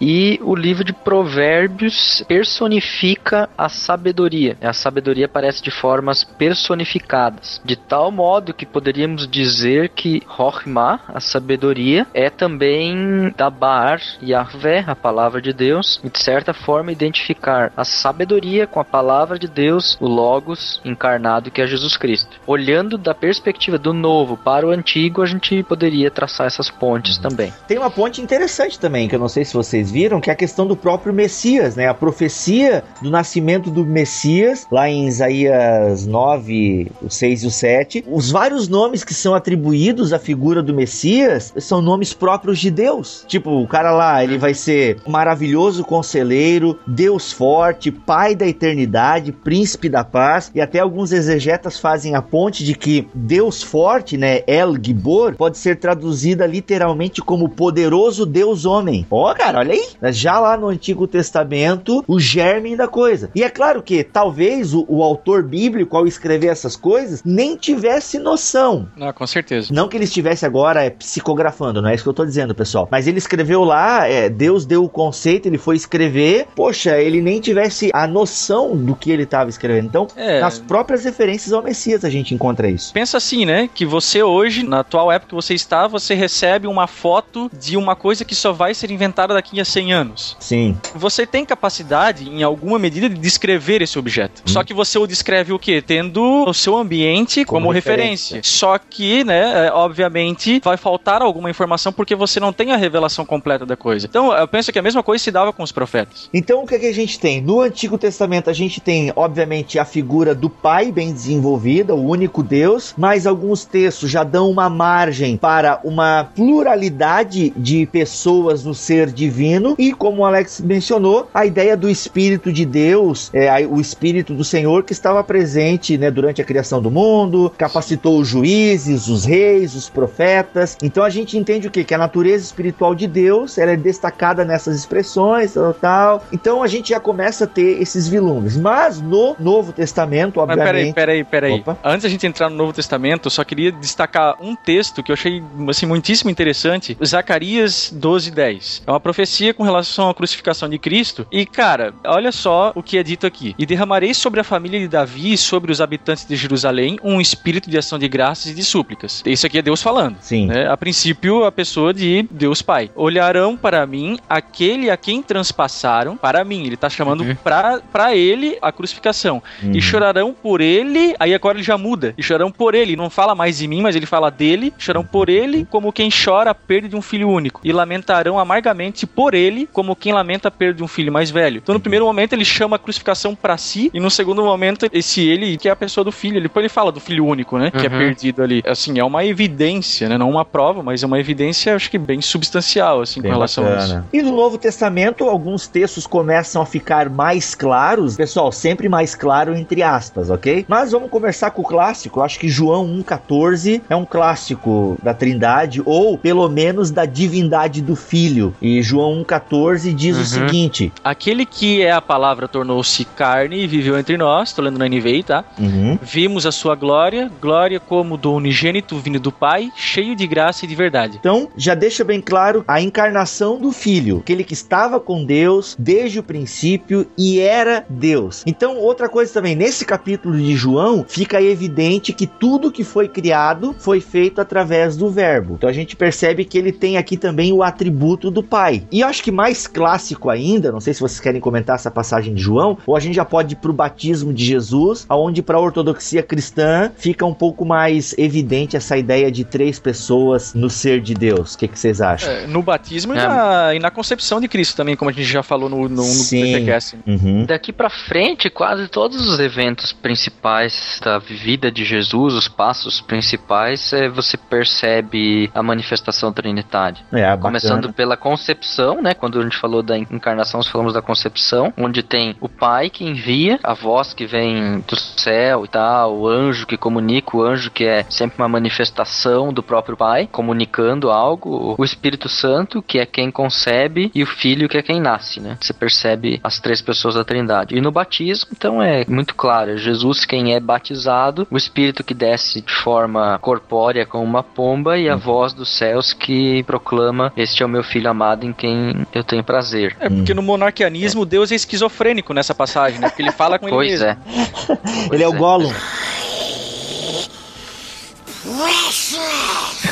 e o livro de Provérbios personifica a sabedoria. A sabedoria aparece de formas personificadas, de tal modo que poderíamos dizer que Rohma, a sabedoria, é também Dabar, Yahvé, a palavra de Deus, e de certa forma identificar a sabedoria com a palavra de Deus, o Logos encarnado que é Jesus Cristo. Olhando da perspectiva do novo para o antigo, a gente poderia traçar essas pontes uhum. também. Tem uma ponte interessante também, que eu não sei se você vocês viram, que é a questão do próprio Messias, né? A profecia do nascimento do Messias, lá em Isaías 9, o 6 e o 7. Os vários nomes que são atribuídos à figura do Messias são nomes próprios de Deus. Tipo, o cara lá, ele vai ser maravilhoso conselheiro, Deus forte, Pai da eternidade, príncipe da paz, e até alguns exegetas fazem a ponte de que Deus forte, né, El Gibor, pode ser traduzida literalmente como poderoso Deus homem. Ó, oh, cara, olha aí. Já lá no Antigo Testamento, o germe da coisa. E é claro que talvez o, o autor bíblico, ao escrever essas coisas, nem tivesse noção. Ah, com certeza. Não que ele estivesse agora é, psicografando, não é isso que eu tô dizendo, pessoal. Mas ele escreveu lá, é, Deus deu o conceito, ele foi escrever. Poxa, ele nem tivesse a noção do que ele estava escrevendo. Então, é... nas próprias referências ao Messias a gente encontra isso. Pensa assim, né? Que você hoje, na atual época que você está, você recebe uma foto de uma coisa que só vai ser inventada daqui daqui a 100 anos. Sim. Você tem capacidade, em alguma medida, de descrever esse objeto. Hum. Só que você o descreve o quê? Tendo o seu ambiente como, como referência. referência. Só que, né, é, obviamente, vai faltar alguma informação porque você não tem a revelação completa da coisa. Então, eu penso que a mesma coisa se dava com os profetas. Então, o que, é que a gente tem? No Antigo Testamento, a gente tem, obviamente, a figura do Pai bem desenvolvida, o único Deus, mas alguns textos já dão uma margem para uma pluralidade de pessoas no ser divino divino e, como o Alex mencionou, a ideia do Espírito de Deus, é, o Espírito do Senhor que estava presente né, durante a criação do mundo, capacitou os juízes, os reis, os profetas. Então a gente entende o que? Que a natureza espiritual de Deus ela é destacada nessas expressões, tal, tal. Então a gente já começa a ter esses vilumes. Mas no Novo Testamento, obviamente. Mas peraí, peraí, peraí. Opa. Antes a gente entrar no Novo Testamento, eu só queria destacar um texto que eu achei assim, muitíssimo interessante. Zacarias 12, 10. É uma profecia com relação à crucificação de Cristo. E, cara, olha só o que é dito aqui. E derramarei sobre a família de Davi e sobre os habitantes de Jerusalém um espírito de ação de graças e de súplicas. Isso aqui é Deus falando. Sim. Né? A princípio, a pessoa de Deus Pai. Olharão para mim aquele a quem transpassaram, para mim. Ele está chamando uhum. para ele a crucificação. Uhum. E chorarão por ele. Aí agora ele já muda. E chorarão por ele. Não fala mais de mim, mas ele fala dele. Chorarão por ele como quem chora a perda de um filho único. E lamentarão amargamente por ele como quem lamenta a perda de um filho mais velho. Então, no primeiro momento, ele chama a crucificação para si. E no segundo momento, esse ele, que é a pessoa do filho. Depois ele fala do filho único, né? Uhum. Que é uhum. perdido ali. Assim, é uma evidência, né? Não uma prova, mas é uma evidência, acho que bem substancial, assim, bem com relação bacana. a isso. E no Novo Testamento, alguns textos começam a ficar mais claros. Pessoal, sempre mais claro entre aspas, ok? Mas vamos conversar com o clássico. Eu acho que João 1,14 é um clássico da Trindade, ou pelo menos da divindade do Filho. E João 1,14 diz uhum. o seguinte: Aquele que é a palavra tornou-se carne e viveu entre nós. Tô lendo na NVI, tá? Uhum. Vimos a sua glória, glória como do unigênito vindo do Pai, cheio de graça e de verdade. Então, já deixa bem claro a encarnação do Filho, aquele que estava com Deus desde o princípio e era Deus. Então, outra coisa também, nesse capítulo de João, fica evidente que tudo que foi criado foi feito através do Verbo. Então, a gente percebe que ele tem aqui também o atributo do Pai. E acho que mais clássico ainda, não sei se vocês querem comentar essa passagem de João, ou a gente já pode ir para o batismo de Jesus, aonde para a ortodoxia cristã fica um pouco mais evidente essa ideia de três pessoas no ser de Deus. O que, que vocês acham? É, no batismo é. e, na, e, na, concepção de Cristo também, como a gente já falou no, no, no PTCast. Uhum. Daqui para frente, quase todos os eventos principais da vida de Jesus, os passos principais, é, você percebe a manifestação trinitária. É, Começando pela concepção, né? Quando a gente falou da encarnação, falamos da concepção, onde tem o Pai que envia, a voz que vem do céu e tal, o anjo que comunica, o anjo que é sempre uma manifestação do próprio Pai, comunicando algo, o Espírito Santo, que é quem concebe, e o Filho, que é quem nasce, né? Você percebe as três pessoas da Trindade. E no batismo, então é muito claro, é Jesus quem é batizado, o Espírito que desce de forma corpórea como uma pomba e a hum. voz dos céus que proclama: Este é o meu filho amado em quem eu tenho prazer. É porque no monarquianismo Deus é esquizofrênico nessa passagem, né? Porque ele fala com ele pois mesmo. É. ele é o Gollum.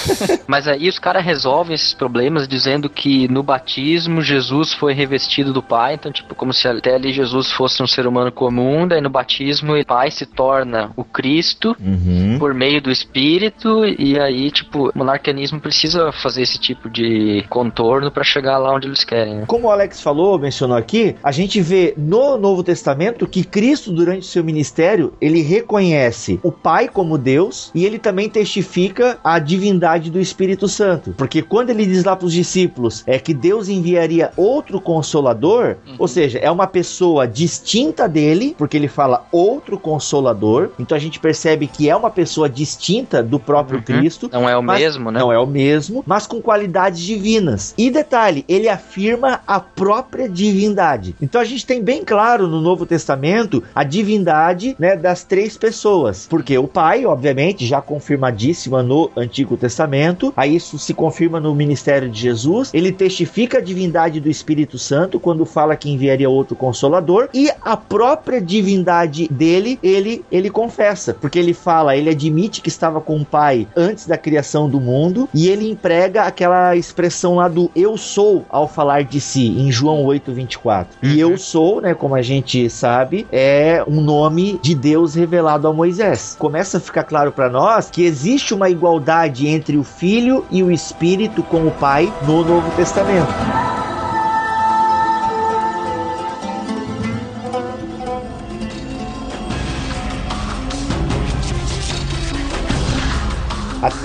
Mas aí os caras resolvem esses problemas dizendo que no batismo Jesus foi revestido do Pai, então tipo como se até ali Jesus fosse um ser humano comum, daí no batismo o Pai se torna o Cristo uhum. por meio do Espírito e aí tipo o monarquianismo precisa fazer esse tipo de contorno para chegar lá onde eles querem. Né? Como o Alex falou, mencionou aqui, a gente vê no Novo Testamento que Cristo durante seu ministério ele reconhece o Pai como Deus e ele também testifica a divindade do Espírito Santo. Porque quando ele diz lá para os discípulos é que Deus enviaria outro consolador, uhum. ou seja, é uma pessoa distinta dele, porque ele fala outro consolador. Então a gente percebe que é uma pessoa distinta do próprio uhum. Cristo. Não é o mesmo, né? Não é o mesmo, mas com qualidades divinas. E detalhe, ele afirma a própria divindade. Então a gente tem bem claro no Novo Testamento a divindade né, das três pessoas. Porque o Pai, obviamente, já confirmadíssima no Antigo Testamento. Aí isso se confirma no ministério de Jesus. Ele testifica a divindade do Espírito Santo quando fala que enviaria outro consolador e a própria divindade dele, ele ele confessa, porque ele fala, ele admite que estava com o Pai antes da criação do mundo e ele emprega aquela expressão lá do eu sou ao falar de si em João 8:24. Uhum. E eu sou, né, como a gente sabe, é um nome de Deus revelado a Moisés. Começa a ficar claro para nós que existe uma igualdade entre o Filho e o Espírito com o Pai no Novo Testamento.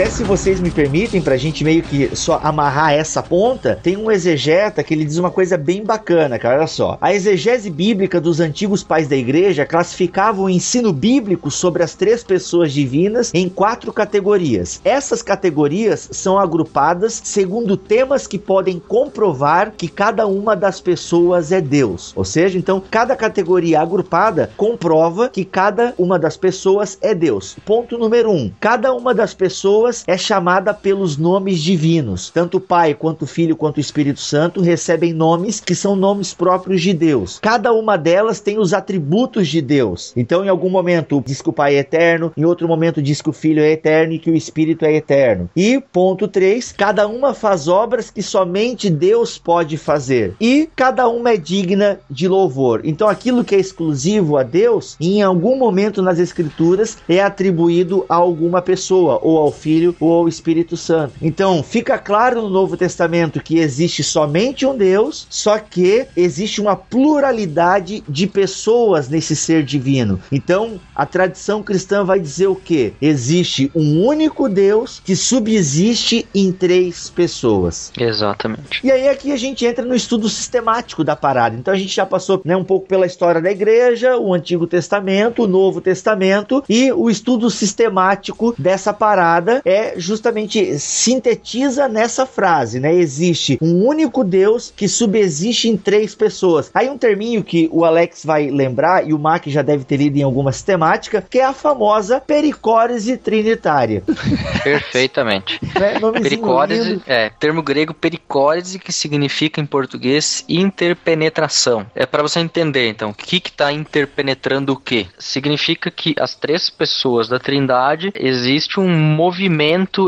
Até se vocês me permitem, pra gente meio que só amarrar essa ponta, tem um exegeta que ele diz uma coisa bem bacana, cara. Olha só. A exegese bíblica dos antigos pais da igreja classificava o ensino bíblico sobre as três pessoas divinas em quatro categorias. Essas categorias são agrupadas segundo temas que podem comprovar que cada uma das pessoas é Deus. Ou seja, então cada categoria agrupada comprova que cada uma das pessoas é Deus. Ponto número um: cada uma das pessoas é chamada pelos nomes divinos. Tanto o Pai quanto o Filho quanto o Espírito Santo recebem nomes que são nomes próprios de Deus. Cada uma delas tem os atributos de Deus. Então, em algum momento diz que o Pai é eterno, em outro momento diz que o Filho é eterno e que o Espírito é eterno. E ponto 3, cada uma faz obras que somente Deus pode fazer. E cada uma é digna de louvor. Então, aquilo que é exclusivo a Deus, em algum momento nas escrituras é atribuído a alguma pessoa, ou ao Filho ou ao Espírito Santo. Então, fica claro no Novo Testamento que existe somente um Deus, só que existe uma pluralidade de pessoas nesse ser divino. Então, a tradição cristã vai dizer o que? Existe um único Deus que subsiste em três pessoas. Exatamente. E aí aqui a gente entra no estudo sistemático da parada. Então a gente já passou né, um pouco pela história da igreja, o Antigo Testamento, o Novo Testamento e o estudo sistemático dessa parada é justamente sintetiza nessa frase, né? Existe um único Deus que subsiste em três pessoas. Aí um terminho que o Alex vai lembrar e o Mac já deve ter lido em alguma sistemática, que é a famosa pericórese trinitária. Perfeitamente. né? Pericórese, é, termo grego pericórese que significa em português interpenetração. É para você entender então, o que que tá interpenetrando o que? Significa que as três pessoas da Trindade existe um movimento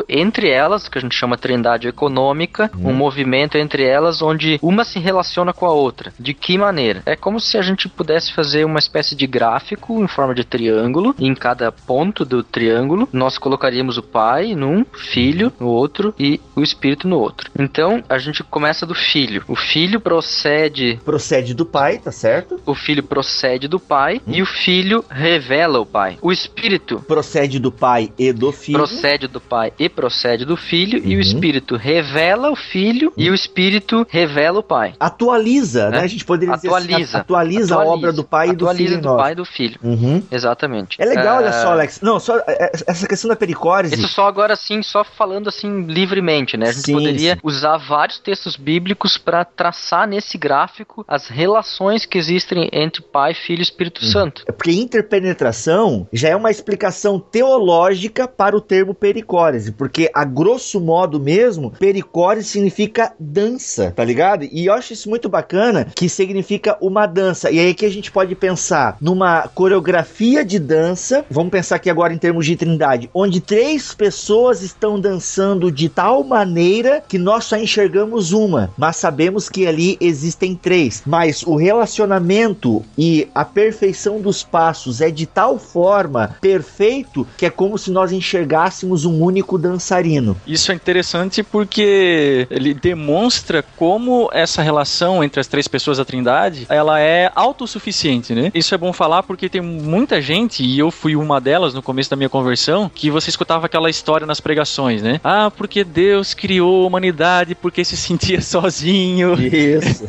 entre elas, que a gente chama Trindade econômica, hum. um movimento entre elas onde uma se relaciona com a outra. De que maneira? É como se a gente pudesse fazer uma espécie de gráfico em forma de triângulo, e em cada ponto do triângulo nós colocaríamos o Pai num, Filho no outro e o Espírito no outro. Então a gente começa do Filho. O Filho procede procede do Pai, tá certo? O Filho procede do Pai hum. e o Filho revela o Pai. O Espírito procede do Pai e do Filho. Procede do Pai e procede do Filho uhum. e o uhum. Espírito revela o Filho uhum. e o Espírito revela o Pai. Atualiza, né? A gente poderia atualiza, dizer assim, atualiza, atualiza a obra do Pai e do Filho. Atualiza do Pai e do Filho. Uhum. Exatamente. É legal, olha só, é. Alex. Não, só é, é, essa questão da pericórese. Isso só agora assim, só falando assim livremente, né? A gente sim, poderia sim. usar vários textos bíblicos para traçar nesse gráfico as relações que existem entre Pai, Filho e Espírito uhum. Santo. É porque interpenetração já é uma explicação teológica para o termo pericórese, porque a grosso modo mesmo, pericórese significa dança, tá ligado? E eu acho isso muito bacana, que significa uma dança. E aí que a gente pode pensar numa coreografia de dança, vamos pensar aqui agora em termos de trindade, onde três pessoas estão dançando de tal maneira que nós só enxergamos uma, mas sabemos que ali existem três. Mas o relacionamento e a perfeição dos passos é de tal forma perfeito que é como se nós enxergássemos um único dançarino. Isso é interessante porque ele demonstra como essa relação entre as três pessoas da Trindade, ela é autossuficiente, né? Isso é bom falar porque tem muita gente, e eu fui uma delas no começo da minha conversão, que você escutava aquela história nas pregações, né? Ah, porque Deus criou a humanidade porque se sentia sozinho. Isso.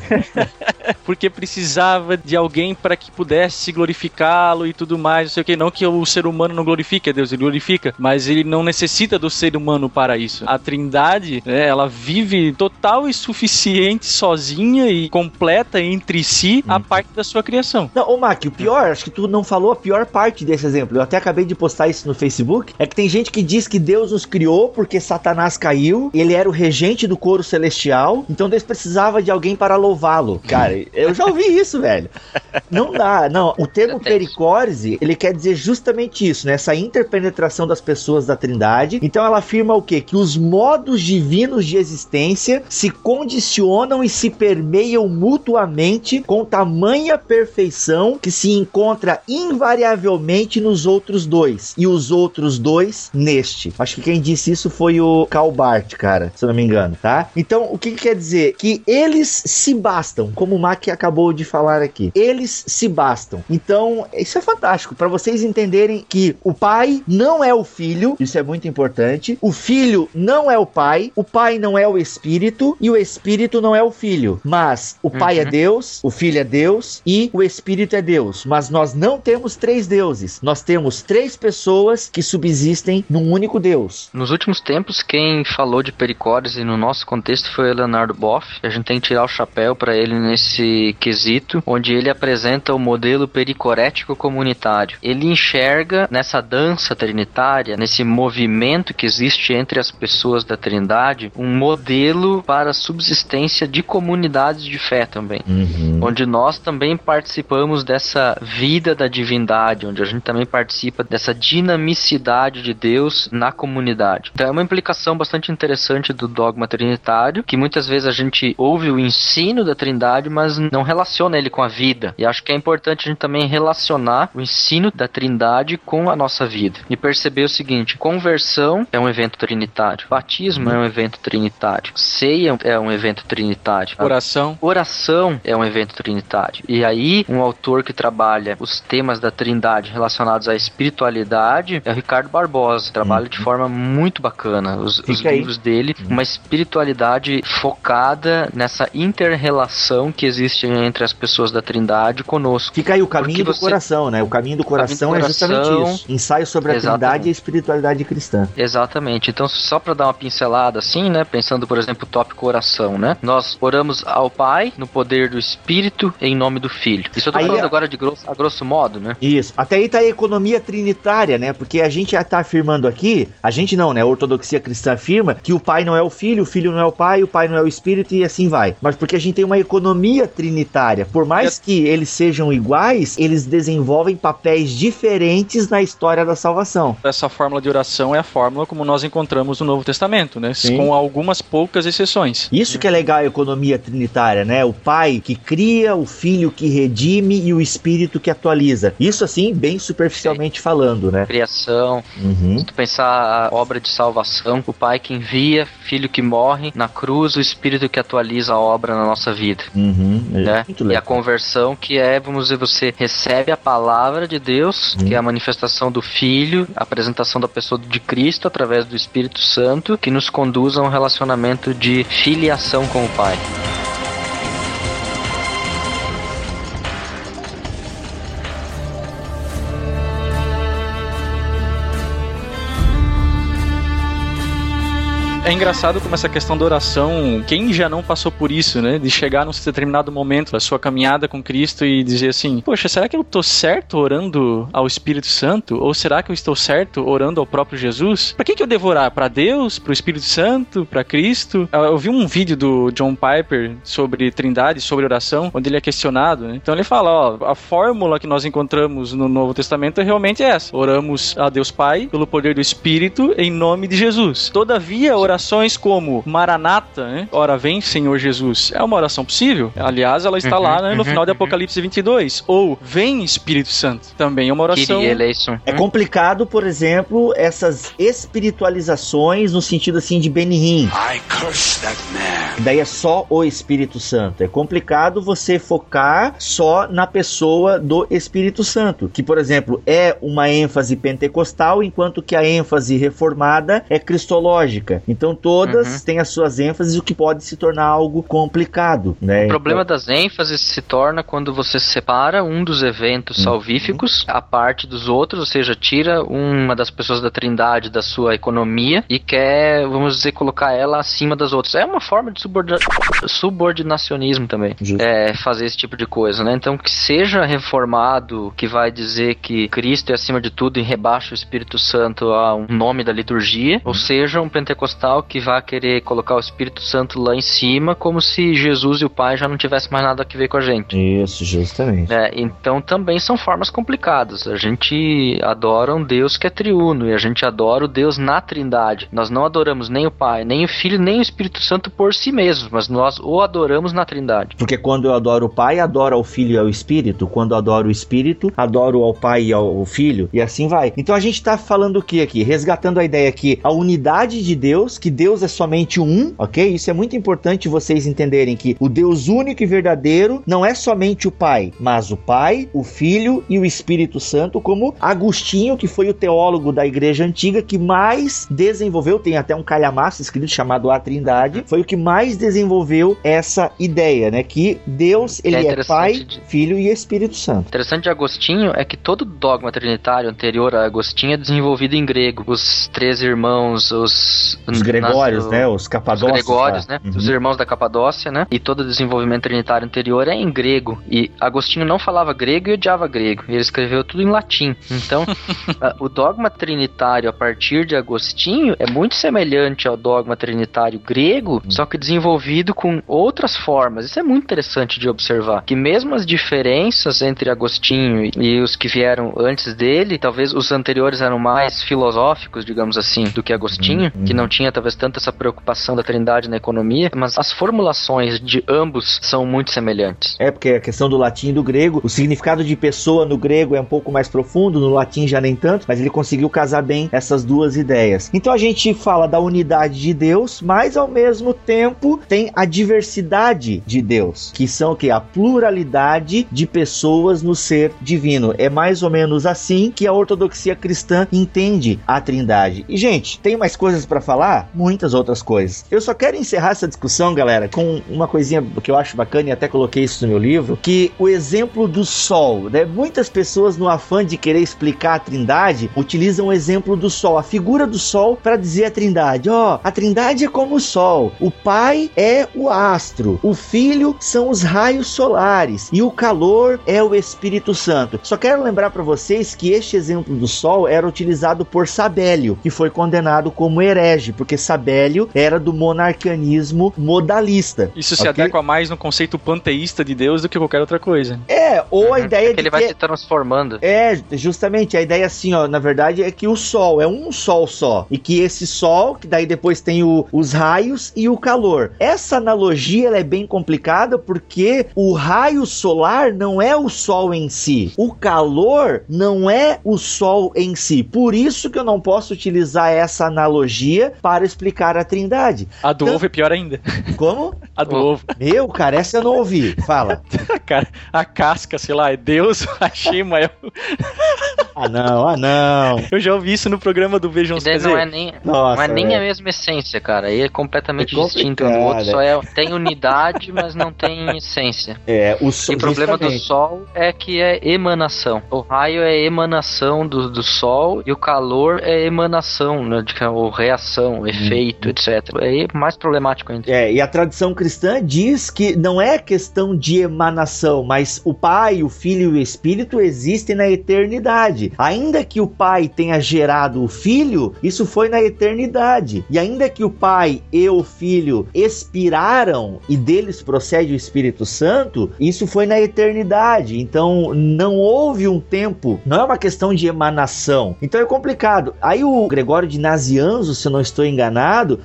porque precisava de alguém para que pudesse glorificá-lo e tudo mais, não sei o que. Não que o ser humano não glorifique a Deus, ele glorifica, mas ele não necessita do ser humano para isso. A Trindade, né, ela vive total e suficiente sozinha e completa entre si a uhum. parte da sua criação. Não, ô Mac, o pior, acho que tu não falou a pior parte desse exemplo. Eu até acabei de postar isso no Facebook. É que tem gente que diz que Deus nos criou porque Satanás caiu, ele era o regente do coro celestial, então Deus precisava de alguém para louvá-lo. Cara, eu já ouvi isso, velho. Não dá, não. O termo pericórese, ele quer dizer justamente isso, né? Essa interpenetração das pessoas da Trindade. Então ela afirma o quê? Que os modos divinos de existência se condicionam e se permeiam mutuamente com tamanha perfeição que se encontra invariavelmente nos outros dois e os outros dois neste. Acho que quem disse isso foi o Calbart, cara, se eu não me engano, tá? Então, o que, que quer dizer? Que eles se bastam, como o Mac acabou de falar aqui. Eles se bastam. Então, isso é fantástico para vocês entenderem que o pai não é o filho, isso é muito muito importante. O filho não é o pai, o pai não é o espírito e o espírito não é o filho. Mas o pai é uhum. é Deus, o filho é Deus e o espírito é Deus. Mas nós não temos três deuses. Nós temos três pessoas que subsistem num único Deus. Nos últimos tempos, quem falou de pericórdia no nosso contexto foi o Leonardo Boff. A gente tem que tirar o chapéu para ele nesse quesito, onde ele apresenta o modelo pericorético comunitário. Ele enxerga nessa dança trinitária, nesse movimento que existe entre as pessoas da Trindade, um modelo para a subsistência de comunidades de fé também, uhum. onde nós também participamos dessa vida da divindade, onde a gente também participa dessa dinamicidade de Deus na comunidade. Então é uma implicação bastante interessante do dogma trinitário, que muitas vezes a gente ouve o ensino da Trindade, mas não relaciona ele com a vida. E acho que é importante a gente também relacionar o ensino da Trindade com a nossa vida e perceber o seguinte: conversão é um evento trinitário, batismo é um evento trinitário, ceia é um evento trinitário, oração, oração é um evento trinitário. E aí, um autor que trabalha os temas da Trindade relacionados à espiritualidade é o Ricardo Barbosa, trabalha de forma muito bacana os, os livros dele, uma espiritualidade focada nessa inter-relação que existe entre as pessoas da Trindade conosco. Fica aí o caminho do coração, né? O caminho do coração, caminho do coração é justamente isso. Ensaio sobre a Exatamente. Trindade e a espiritualidade cristã. Exatamente. Então, só para dar uma pincelada assim, né? Pensando, por exemplo, o tópico oração, né? Nós oramos ao Pai no poder do Espírito em nome do Filho. Isso eu tô aí, falando agora de grosso, a grosso modo, né? Isso. Até aí tá a economia trinitária, né? Porque a gente já tá afirmando aqui, a gente não, né? A ortodoxia cristã afirma que o Pai não é o Filho, o Filho não é o Pai, o Pai não é o Espírito e assim vai. Mas porque a gente tem uma economia trinitária. Por mais que eles sejam iguais, eles desenvolvem papéis diferentes na história da salvação. Essa fórmula de oração é a fórmula como nós encontramos no Novo Testamento, né? Sim. Com algumas poucas exceções. Isso que é legal a economia trinitária, né? O Pai que cria, o Filho que redime e o Espírito que atualiza. Isso assim, bem superficialmente Sim. falando, né? Criação. Uhum. Se tu pensar a obra de salvação, o Pai que envia, Filho que morre na cruz, o Espírito que atualiza a obra na nossa vida. Uhum. É né? E a conversão que é, vamos dizer, você recebe a palavra de Deus, uhum. que é a manifestação do Filho, a apresentação da pessoa de Cristo através do Espírito Santo, que nos conduz a um relacionamento de filiação com o Pai. É engraçado como essa questão da oração, quem já não passou por isso, né? De chegar num determinado momento da sua caminhada com Cristo e dizer assim: Poxa, será que eu tô certo orando ao Espírito Santo? Ou será que eu estou certo orando ao próprio Jesus? Para que, que eu devo orar? Para Deus? Para o Espírito Santo? Para Cristo? Eu vi um vídeo do John Piper sobre trindade, sobre oração, onde ele é questionado, né? Então ele fala: Ó, a fórmula que nós encontramos no Novo Testamento é realmente essa: oramos a Deus Pai pelo poder do Espírito em nome de Jesus. Todavia, oração orações como Maranata, né? Ora vem, Senhor Jesus, é uma oração possível. Aliás, ela está uhum, lá né, no uhum, final de uhum. Apocalipse 22. Ou Vem, Espírito Santo, também é uma oração. É complicado, por exemplo, essas espiritualizações no sentido assim de Benihim. I curse that man. Daí é só o Espírito Santo. É complicado você focar só na pessoa do Espírito Santo, que, por exemplo, é uma ênfase pentecostal, enquanto que a ênfase reformada é cristológica. Então então todas uhum. têm as suas ênfases, o que pode se tornar algo complicado, né? O problema então... das ênfases se torna quando você separa um dos eventos uhum. salvíficos a parte dos outros, ou seja, tira uma das pessoas da Trindade da sua economia e quer, vamos dizer, colocar ela acima das outras. É uma forma de subordina... subordinacionismo também. É fazer esse tipo de coisa, né? Então que seja reformado, que vai dizer que Cristo é acima de tudo e rebaixa o Espírito Santo a um nome da liturgia, ou seja, um pentecostal que vai querer colocar o Espírito Santo lá em cima, como se Jesus e o Pai já não tivessem mais nada a ver com a gente. Isso, justamente. É, então também são formas complicadas. A gente adora um Deus que é triuno e a gente adora o Deus na Trindade. Nós não adoramos nem o Pai, nem o Filho, nem o Espírito Santo por si mesmos, mas nós o adoramos na Trindade. Porque quando eu adoro o Pai, adoro ao Filho e ao Espírito. Quando eu adoro o Espírito, adoro ao Pai e ao Filho. E assim vai. Então a gente está falando o que aqui? Resgatando a ideia que a unidade de Deus que Deus é somente um, ok? Isso é muito importante vocês entenderem que o Deus único e verdadeiro não é somente o Pai, mas o Pai, o Filho e o Espírito Santo, como Agostinho, que foi o teólogo da igreja antiga que mais desenvolveu, tem até um calhamaço escrito chamado A Trindade, foi o que mais desenvolveu essa ideia, né? Que Deus, ele é, é Pai, de... Filho e Espírito Santo. Interessante de Agostinho é que todo dogma trinitário anterior a Agostinho é desenvolvido em grego. Os três irmãos, os... Os Gregórios, né? Os Capadócios. Os Gregórios, né? Uhum. Os irmãos da Capadócia, né? E todo o desenvolvimento trinitário anterior é em grego. E Agostinho não falava grego e odiava grego. Ele escreveu tudo em latim. Então, o dogma trinitário a partir de Agostinho é muito semelhante ao dogma trinitário grego, uhum. só que desenvolvido com outras formas. Isso é muito interessante de observar. Que mesmo as diferenças entre Agostinho e os que vieram antes dele, talvez os anteriores eram mais filosóficos, digamos assim, do que Agostinho, uhum. que não tinha talvez tanta essa preocupação da trindade na economia, mas as formulações de ambos são muito semelhantes. É, porque a questão do latim e do grego, o significado de pessoa no grego é um pouco mais profundo, no latim já nem tanto, mas ele conseguiu casar bem essas duas ideias. Então a gente fala da unidade de Deus, mas ao mesmo tempo tem a diversidade de Deus, que são o que? A pluralidade de pessoas no ser divino. É mais ou menos assim que a ortodoxia cristã entende a Trindade. E gente, tem mais coisas para falar? Muitas outras coisas. Eu só quero encerrar essa discussão, galera, com uma coisinha que eu acho bacana e até coloquei isso no meu livro, que o exemplo do sol, né? Muitas pessoas no afã de querer explicar a Trindade utilizam o exemplo do sol, a figura do sol para dizer a Trindade. Ó, oh, a Trindade é como o sol. O Pai é o astro, o Filho são os raios solares e o calor é o Espírito Santo. Só quero lembrar para vocês que este exemplo do sol era utilizado por Sabélio, que foi condenado como herege, porque Sabélio era do monarcanismo modalista. Isso se okay? adequa mais no conceito panteísta de Deus do que qualquer outra coisa. É, ou uhum. a ideia é de ele vai se transformando. É, justamente, a ideia assim, ó, na verdade é que o sol é um sol só, e que esse sol, que daí depois tem o, os raios e o calor. Essa analogia é bem complicada porque o raio solar não é o sol em si. O calor não é o sol em si. Por isso que eu não posso utilizar essa analogia para explicar a Trindade. A do então, ovo é pior ainda. Como? A do ovo. Meu, cara, essa eu não ouvi. Fala. cara, a casca, sei lá, é Deus, a Shima é Ah, não, ah, não. Eu já ouvi isso no programa do Vejam Não dizer, é nem, Nossa, não é nem a mesma essência, cara. Aí é completamente é distinto do outro. Só é, tem unidade, mas não tem essência. É, o sol. E o problema do Sol é que é emanação. O raio é emanação do, do Sol e o calor é emanação, né, de, ou reação, hum. efeito, etc. Aí é mais problemático ainda. É, e a tradição cristã diz que não é questão de emanação, mas o Pai, o Filho e o Espírito existem na eternidade. Ainda que o Pai tenha gerado o Filho, isso foi na eternidade. E ainda que o Pai e o Filho expiraram e deles procede o Espírito Santo, isso foi na eternidade. Então não houve um tempo, não é uma questão de emanação. Então é complicado. Aí o Gregório de Nazianzo, se eu não estou enganado,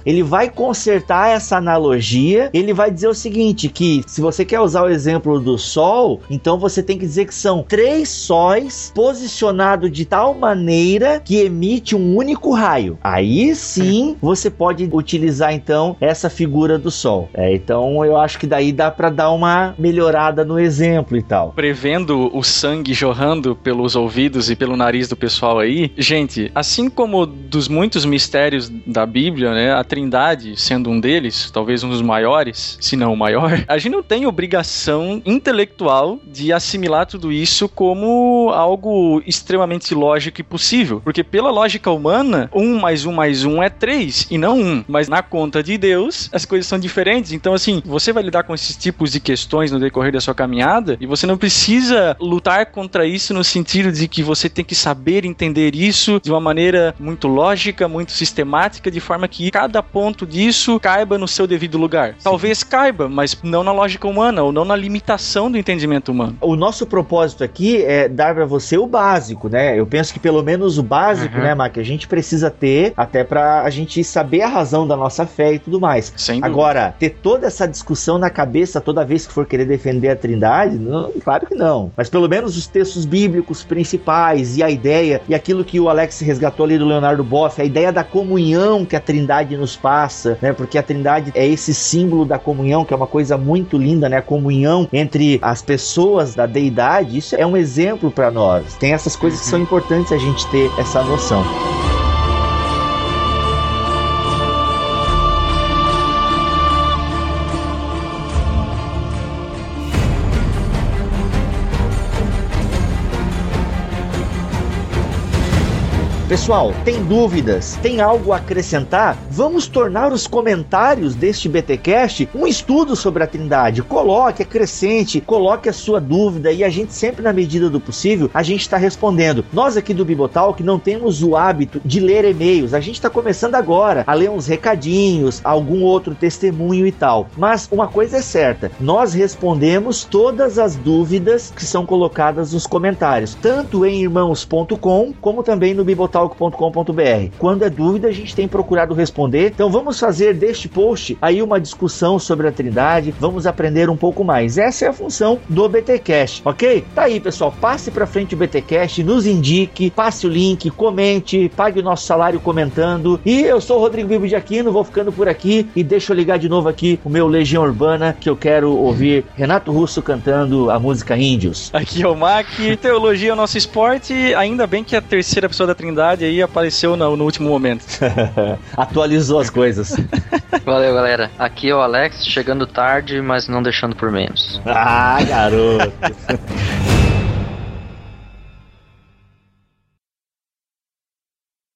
ele vai consertar essa analogia. Ele vai dizer o seguinte: que se você quer usar o exemplo do Sol, então você tem que dizer que são três sóis posicionados de tal maneira que emite um único raio. Aí sim você pode utilizar então essa figura do Sol. É, então eu acho que daí dá para dar uma melhorada no exemplo e tal. Prevendo o sangue jorrando pelos ouvidos e pelo nariz do pessoal aí, gente, assim como dos muitos mistérios da Bíblia, né, a Trindade sendo um deles, talvez um dos maiores, se não o maior, a gente não tem obrigação intelectual de assimilar tudo isso como algo extremamente lógico e possível, porque pela lógica humana, um mais um mais um é três e não um, mas na conta de Deus as coisas são diferentes. Então assim, você vai lidar com esses tipos de questões no decorrer da sua caminhada e você não precisa lutar contra isso no sentido de que você tem que saber entender isso de uma maneira muito lógica, muito sistemática, de forma que cada ponto disso caiba no seu devido lugar. Talvez talvez caiba, mas não na lógica humana, ou não na limitação do entendimento humano. O nosso propósito aqui é dar para você o básico, né? Eu penso que pelo menos o básico, uhum. né, Mac, a gente precisa ter até para a gente saber a razão da nossa fé e tudo mais. Sem Agora, ter toda essa discussão na cabeça toda vez que for querer defender a Trindade, não, claro que não. Mas pelo menos os textos bíblicos principais e a ideia e aquilo que o Alex resgatou ali do Leonardo Boff, a ideia da comunhão que a Trindade nos passa, né? Porque a Trindade é esse símbolo da comunhão, que é uma coisa muito linda, né? A comunhão entre as pessoas da deidade, isso é um exemplo para nós. Tem essas coisas que são importantes a gente ter essa noção. Pessoal, tem dúvidas? Tem algo a acrescentar? Vamos tornar os comentários deste BTcast um estudo sobre a Trindade. Coloque, acrescente, coloque a sua dúvida e a gente sempre na medida do possível a gente está respondendo. Nós aqui do Bibotalk não temos o hábito de ler e-mails. A gente está começando agora a ler uns recadinhos, algum outro testemunho e tal. Mas uma coisa é certa, nós respondemos todas as dúvidas que são colocadas nos comentários, tanto em irmãos.com como também no Bibotalk talk.com.br. Quando é dúvida, a gente tem procurado responder. Então vamos fazer deste post aí uma discussão sobre a Trindade, vamos aprender um pouco mais. Essa é a função do BTcast, ok? Tá aí, pessoal, passe para frente o BTcast, nos indique, passe o link, comente, pague o nosso salário comentando. E eu sou o Rodrigo Bibo de Aquino, vou ficando por aqui e deixa eu ligar de novo aqui o meu Legião Urbana, que eu quero ouvir Renato Russo cantando a música Índios. Aqui é o Mac, teologia é o nosso esporte, ainda bem que a terceira pessoa da Trindade aí apareceu no, no último momento. Atualizou as coisas. Valeu, galera. Aqui é o Alex, chegando tarde, mas não deixando por menos. Ah, garoto.